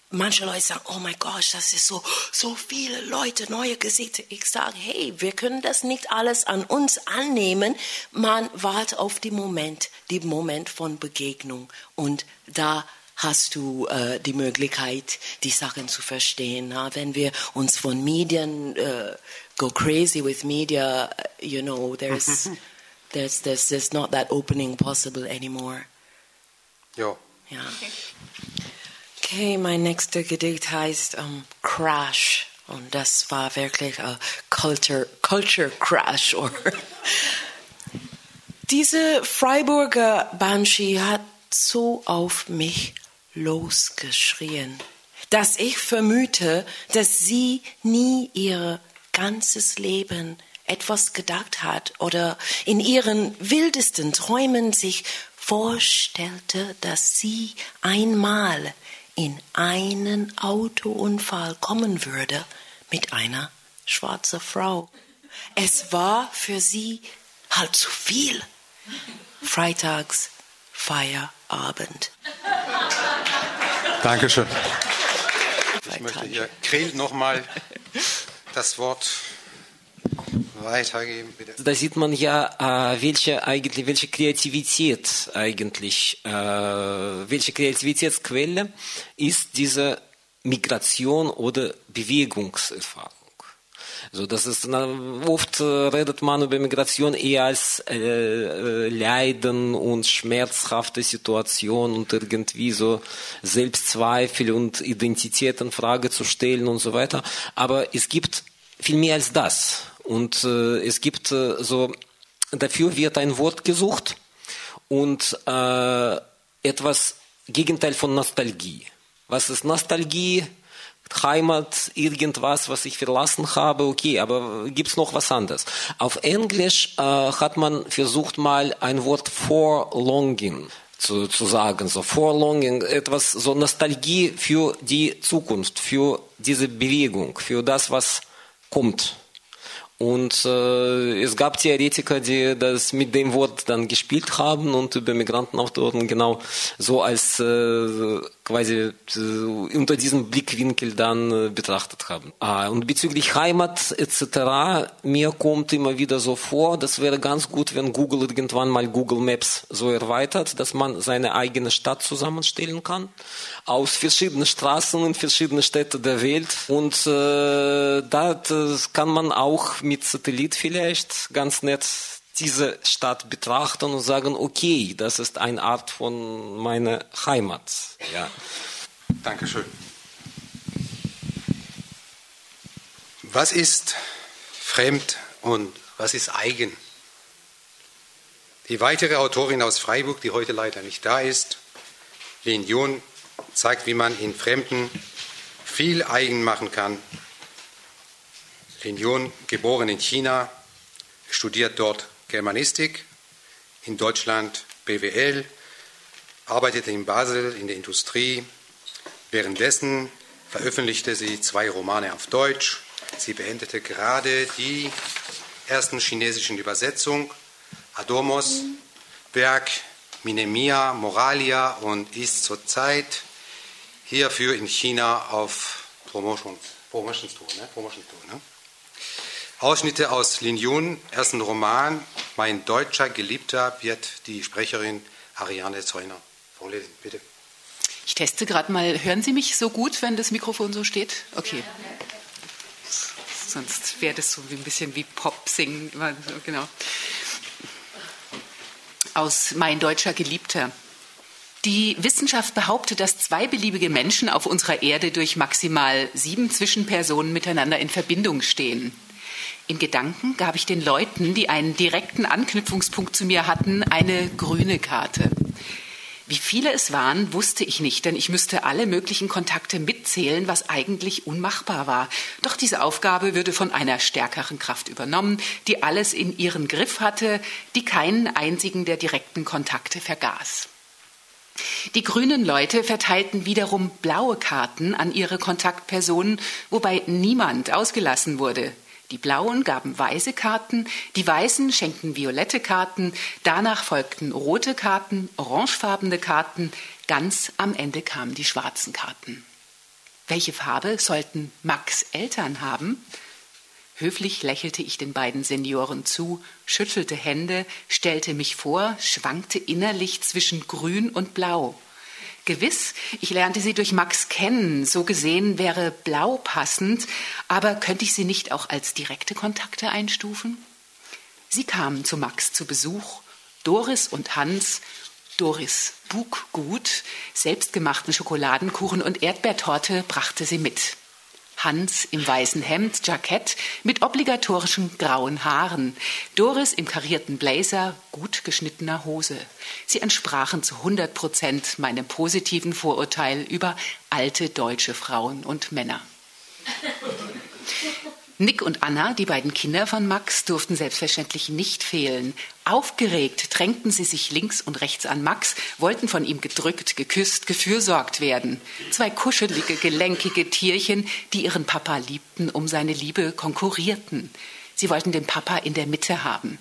manche Leute sagen, oh mein Gott, das ist so, so viele Leute, neue Gesichter. Ich sage, hey, wir können das nicht alles an uns annehmen. Man wartet auf den Moment, den Moment von Begegnung und da hast du äh, die Möglichkeit, die Sachen zu verstehen. Na? Wenn wir uns von Medien äh, go crazy with media, you know, there's there's there's there's not that opening possible anymore. Ja. Ja. Okay, mein nächster Gedicht heißt um, Crash. Und das war wirklich ein Culture, Culture Crash. Or Diese Freiburger Banshee hat so auf mich losgeschrien, dass ich vermute, dass sie nie ihre ganzes Leben etwas gedacht hat oder in ihren wildesten Träumen sich vorstellte, dass sie einmal in einen Autounfall kommen würde mit einer schwarzen Frau. Es war für sie halt zu viel. Freitags Feierabend. Dankeschön. Ich möchte hier Krill nochmal das Wort weitergeben, bitte. Da sieht man ja, äh, welche eigentlich, welche Kreativität eigentlich, äh, welche Kreativitätsquelle ist diese Migration oder Bewegungserfahrung. So, das ist oft äh, redet man über Migration eher als äh, Leiden und schmerzhafte Situation und irgendwie so Selbstzweifel und Identität in Frage zu stellen und so weiter. Aber es gibt viel mehr als das. Und äh, es gibt äh, so, dafür wird ein Wort gesucht und äh, etwas Gegenteil von Nostalgie. Was ist Nostalgie? Heimat, irgendwas, was ich verlassen habe, okay, aber gibt's noch was anderes? Auf Englisch äh, hat man versucht mal ein Wort for longing zu, zu sagen, so for longing, etwas, so Nostalgie für die Zukunft, für diese Bewegung, für das, was kommt. Und äh, es gab Theoretiker, die das mit dem Wort dann gespielt haben und über Migrantenautoren genau so als äh, quasi äh, unter diesem Blickwinkel dann äh, betrachtet haben. Ah, und bezüglich Heimat etc. mir kommt immer wieder so vor, das wäre ganz gut, wenn Google irgendwann mal Google Maps so erweitert, dass man seine eigene Stadt zusammenstellen kann aus verschiedenen Straßen in verschiedenen Städten der Welt und äh, da kann man auch mit Satellit vielleicht ganz nett diese Stadt betrachten und sagen, okay, das ist eine Art von meiner Heimat. Ja. Dankeschön. Was ist fremd und was ist eigen? Die weitere Autorin aus Freiburg, die heute leider nicht da ist, Lin Jun, zeigt, wie man in Fremden viel eigen machen kann Lin Yun, geboren in China, studiert dort Germanistik, in Deutschland BWL, arbeitete in Basel in der Industrie. Währenddessen veröffentlichte sie zwei Romane auf Deutsch. Sie beendete gerade die ersten chinesischen Übersetzungen Adomos Werk Minemia Moralia und ist zurzeit hierfür in China auf Promotion, Promotion. Ne? Promotion ne? Ausschnitte aus Lin Yun, ersten Roman, Mein deutscher Geliebter, wird die Sprecherin Ariane Zeuner vorlesen. Bitte. Ich teste gerade mal. Hören Sie mich so gut, wenn das Mikrofon so steht? Okay. Sonst wäre das so ein bisschen wie Pop-Singen. Genau. Aus Mein deutscher Geliebter. Die Wissenschaft behauptet, dass zwei beliebige Menschen auf unserer Erde durch maximal sieben Zwischenpersonen miteinander in Verbindung stehen. In Gedanken gab ich den Leuten, die einen direkten Anknüpfungspunkt zu mir hatten, eine grüne Karte. Wie viele es waren, wusste ich nicht, denn ich müsste alle möglichen Kontakte mitzählen, was eigentlich unmachbar war. Doch diese Aufgabe würde von einer stärkeren Kraft übernommen, die alles in ihren Griff hatte, die keinen einzigen der direkten Kontakte vergaß. Die grünen Leute verteilten wiederum blaue Karten an ihre Kontaktpersonen, wobei niemand ausgelassen wurde. Die Blauen gaben weiße Karten, die Weißen schenkten violette Karten, danach folgten rote Karten, orangefarbene Karten, ganz am Ende kamen die schwarzen Karten. Welche Farbe sollten Max Eltern haben? Höflich lächelte ich den beiden Senioren zu, schüttelte Hände, stellte mich vor, schwankte innerlich zwischen Grün und Blau. Gewiss, ich lernte sie durch Max kennen. So gesehen wäre blau passend, aber könnte ich sie nicht auch als direkte Kontakte einstufen? Sie kamen zu Max zu Besuch. Doris und Hans, Doris bug gut, selbstgemachten Schokoladenkuchen und Erdbeertorte brachte sie mit. Hans im weißen Hemd, Jackett mit obligatorischen grauen Haaren, Doris im karierten Blazer, gut geschnittener Hose. Sie entsprachen zu 100 Prozent meinem positiven Vorurteil über alte deutsche Frauen und Männer. Nick und Anna, die beiden Kinder von Max, durften selbstverständlich nicht fehlen. Aufgeregt drängten sie sich links und rechts an Max, wollten von ihm gedrückt, geküsst, gefürsorgt werden. Zwei kuschelige, gelenkige Tierchen, die ihren Papa liebten, um seine Liebe konkurrierten. Sie wollten den Papa in der Mitte haben.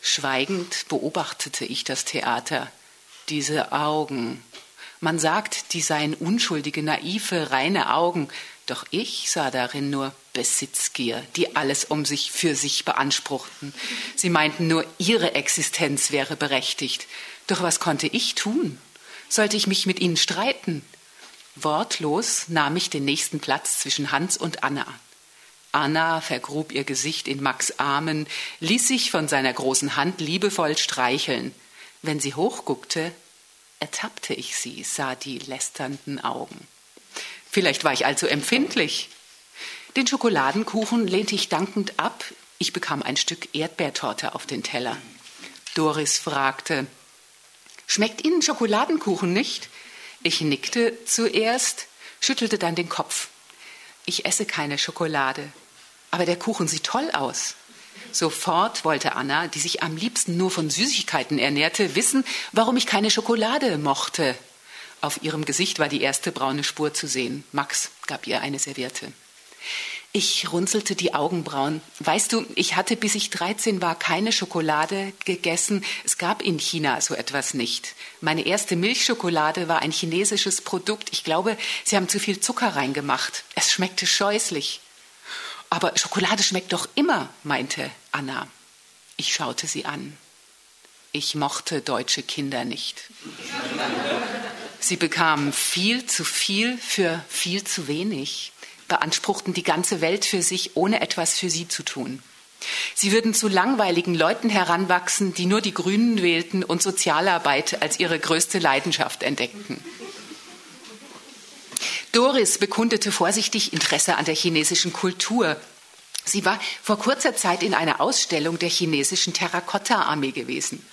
Schweigend beobachtete ich das Theater. Diese Augen. Man sagt, die seien unschuldige, naive, reine Augen, doch ich sah darin nur Besitzgier, die alles um sich für sich beanspruchten. Sie meinten nur, ihre Existenz wäre berechtigt. Doch was konnte ich tun? Sollte ich mich mit ihnen streiten? Wortlos nahm ich den nächsten Platz zwischen Hans und Anna. Anna vergrub ihr Gesicht in Max Armen, ließ sich von seiner großen Hand liebevoll streicheln. Wenn sie hochguckte, ertappte ich sie, sah die lästernden Augen. Vielleicht war ich allzu empfindlich. Den Schokoladenkuchen lehnte ich dankend ab. Ich bekam ein Stück Erdbeertorte auf den Teller. Doris fragte, Schmeckt Ihnen Schokoladenkuchen nicht? Ich nickte zuerst, schüttelte dann den Kopf. Ich esse keine Schokolade, aber der Kuchen sieht toll aus. Sofort wollte Anna, die sich am liebsten nur von Süßigkeiten ernährte, wissen, warum ich keine Schokolade mochte. Auf ihrem Gesicht war die erste braune Spur zu sehen. Max gab ihr eine Serviette. Ich runzelte die Augenbrauen. Weißt du, ich hatte bis ich 13 war keine Schokolade gegessen. Es gab in China so etwas nicht. Meine erste Milchschokolade war ein chinesisches Produkt. Ich glaube, sie haben zu viel Zucker reingemacht. Es schmeckte scheußlich. Aber Schokolade schmeckt doch immer, meinte Anna. Ich schaute sie an. Ich mochte deutsche Kinder nicht. Sie bekamen viel zu viel für viel zu wenig, beanspruchten die ganze Welt für sich, ohne etwas für sie zu tun. Sie würden zu langweiligen Leuten heranwachsen, die nur die Grünen wählten und Sozialarbeit als ihre größte Leidenschaft entdeckten. Doris bekundete vorsichtig Interesse an der chinesischen Kultur. Sie war vor kurzer Zeit in einer Ausstellung der chinesischen Terrakotta-Armee gewesen.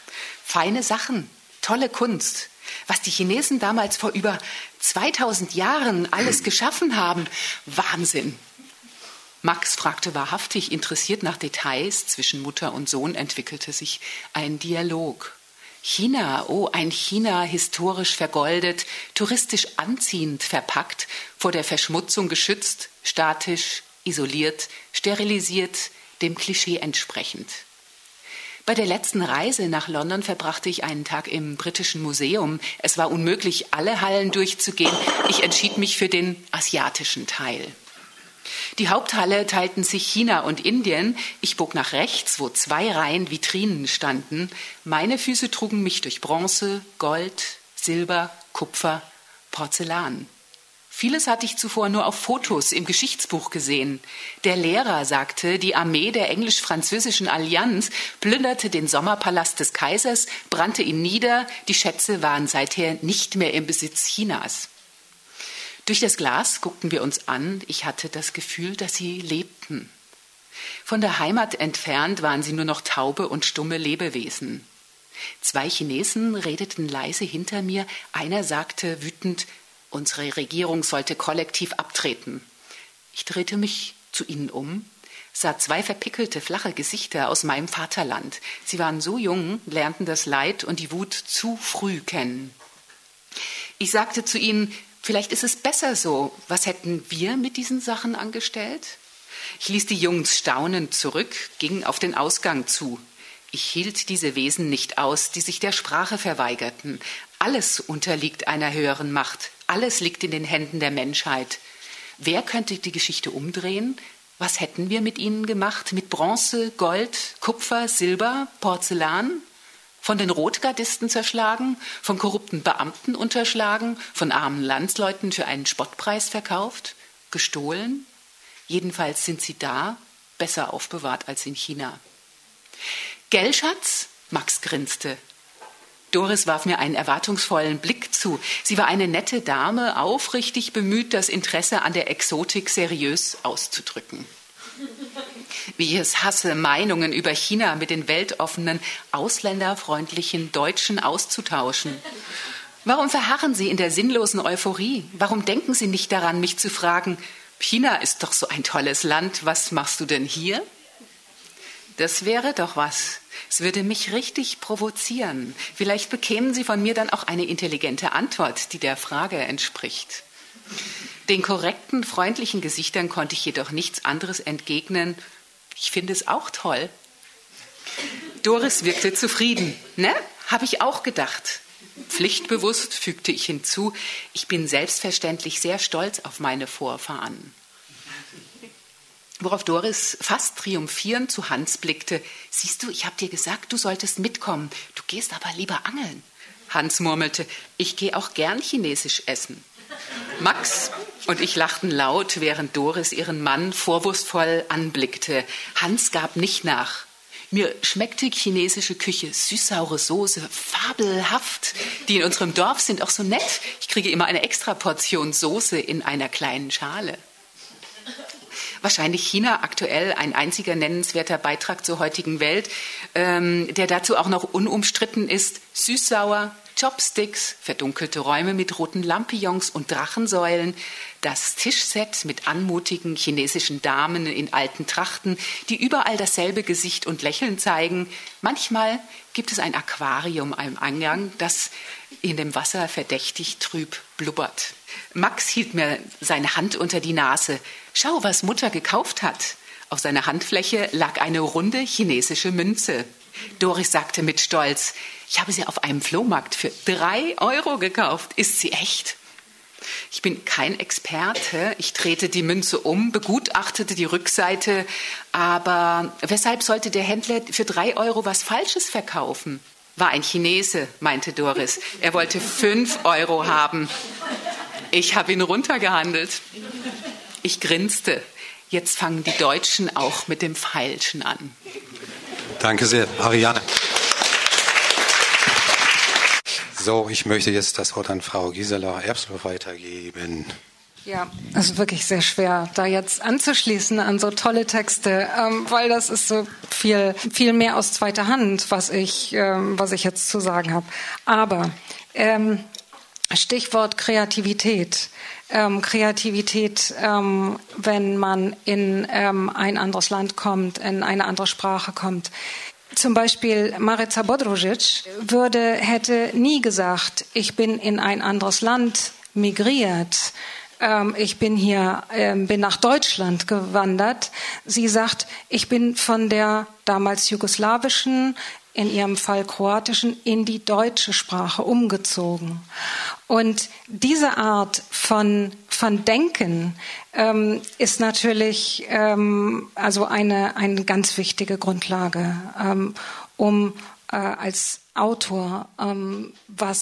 Feine Sachen, tolle Kunst, was die Chinesen damals vor über 2000 Jahren alles geschaffen haben, Wahnsinn. Max fragte wahrhaftig interessiert nach Details. Zwischen Mutter und Sohn entwickelte sich ein Dialog. China, oh, ein China historisch vergoldet, touristisch anziehend verpackt, vor der Verschmutzung geschützt, statisch, isoliert, sterilisiert, dem Klischee entsprechend. Bei der letzten Reise nach London verbrachte ich einen Tag im Britischen Museum. Es war unmöglich, alle Hallen durchzugehen. Ich entschied mich für den asiatischen Teil. Die Haupthalle teilten sich China und Indien. Ich bog nach rechts, wo zwei Reihen Vitrinen standen. Meine Füße trugen mich durch Bronze, Gold, Silber, Kupfer, Porzellan. Vieles hatte ich zuvor nur auf Fotos im Geschichtsbuch gesehen. Der Lehrer sagte, die Armee der englisch-französischen Allianz plünderte den Sommerpalast des Kaisers, brannte ihn nieder, die Schätze waren seither nicht mehr im Besitz Chinas. Durch das Glas guckten wir uns an. Ich hatte das Gefühl, dass sie lebten. Von der Heimat entfernt waren sie nur noch taube und stumme Lebewesen. Zwei Chinesen redeten leise hinter mir. Einer sagte wütend, Unsere Regierung sollte kollektiv abtreten. Ich drehte mich zu ihnen um, sah zwei verpickelte, flache Gesichter aus meinem Vaterland. Sie waren so jung, lernten das Leid und die Wut zu früh kennen. Ich sagte zu ihnen, vielleicht ist es besser so. Was hätten wir mit diesen Sachen angestellt? Ich ließ die Jungs staunend zurück, ging auf den Ausgang zu. Ich hielt diese Wesen nicht aus, die sich der Sprache verweigerten. Alles unterliegt einer höheren Macht. Alles liegt in den Händen der Menschheit. Wer könnte die Geschichte umdrehen? Was hätten wir mit ihnen gemacht? Mit Bronze, Gold, Kupfer, Silber, Porzellan? Von den Rotgardisten zerschlagen, von korrupten Beamten unterschlagen, von armen Landsleuten für einen Spottpreis verkauft, gestohlen? Jedenfalls sind sie da, besser aufbewahrt als in China. Geldschatz? Max grinste. Doris warf mir einen erwartungsvollen Blick zu. Sie war eine nette Dame, aufrichtig bemüht, das Interesse an der Exotik seriös auszudrücken. Wie ich es hasse, Meinungen über China mit den weltoffenen, ausländerfreundlichen Deutschen auszutauschen. Warum verharren Sie in der sinnlosen Euphorie? Warum denken Sie nicht daran, mich zu fragen, China ist doch so ein tolles Land, was machst du denn hier? Das wäre doch was. Es würde mich richtig provozieren. Vielleicht bekämen Sie von mir dann auch eine intelligente Antwort, die der Frage entspricht. Den korrekten, freundlichen Gesichtern konnte ich jedoch nichts anderes entgegnen. Ich finde es auch toll. Doris wirkte zufrieden. Ne? Habe ich auch gedacht. Pflichtbewusst fügte ich hinzu, ich bin selbstverständlich sehr stolz auf meine Vorfahren. Worauf Doris fast triumphierend zu Hans blickte. Siehst du, ich habe dir gesagt, du solltest mitkommen. Du gehst aber lieber angeln. Hans murmelte, ich gehe auch gern chinesisch essen. Max und ich lachten laut, während Doris ihren Mann vorwurfsvoll anblickte. Hans gab nicht nach. Mir schmeckte chinesische Küche, süßsaure Soße, fabelhaft. Die in unserem Dorf sind auch so nett. Ich kriege immer eine extra Portion Soße in einer kleinen Schale wahrscheinlich China aktuell ein einziger nennenswerter Beitrag zur heutigen Welt, ähm, der dazu auch noch unumstritten ist. Süßsauer, Chopsticks, verdunkelte Räume mit roten Lampions und Drachensäulen, das Tischset mit anmutigen chinesischen Damen in alten Trachten, die überall dasselbe Gesicht und Lächeln zeigen. Manchmal gibt es ein Aquarium am Eingang, das in dem Wasser verdächtig trüb blubbert. Max hielt mir seine Hand unter die Nase. Schau, was Mutter gekauft hat. Auf seiner Handfläche lag eine runde chinesische Münze. Doris sagte mit Stolz, ich habe sie auf einem Flohmarkt für drei Euro gekauft. Ist sie echt? Ich bin kein Experte. Ich drehte die Münze um, begutachtete die Rückseite. Aber weshalb sollte der Händler für drei Euro was Falsches verkaufen? War ein Chinese, meinte Doris. Er wollte fünf Euro haben. Ich habe ihn runtergehandelt. Ich grinste. Jetzt fangen die Deutschen auch mit dem Feilschen an. Danke sehr, Ariane. So, ich möchte jetzt das Wort an Frau Gisela Erbslow weitergeben. Ja, es ist wirklich sehr schwer, da jetzt anzuschließen an so tolle Texte, ähm, weil das ist so viel, viel mehr aus zweiter Hand, was ich, ähm, was ich jetzt zu sagen habe. Aber ähm, Stichwort Kreativität. Ähm, Kreativität, ähm, wenn man in ähm, ein anderes Land kommt, in eine andere Sprache kommt. Zum Beispiel Marica Bodružić würde, hätte nie gesagt, ich bin in ein anderes Land migriert. Ähm, ich bin hier, ähm, bin nach Deutschland gewandert. Sie sagt, ich bin von der damals jugoslawischen in ihrem Fall kroatischen, in die deutsche Sprache umgezogen. Und diese Art von, von Denken ähm, ist natürlich ähm, also eine, eine ganz wichtige Grundlage, ähm, um äh, als Autor ähm, was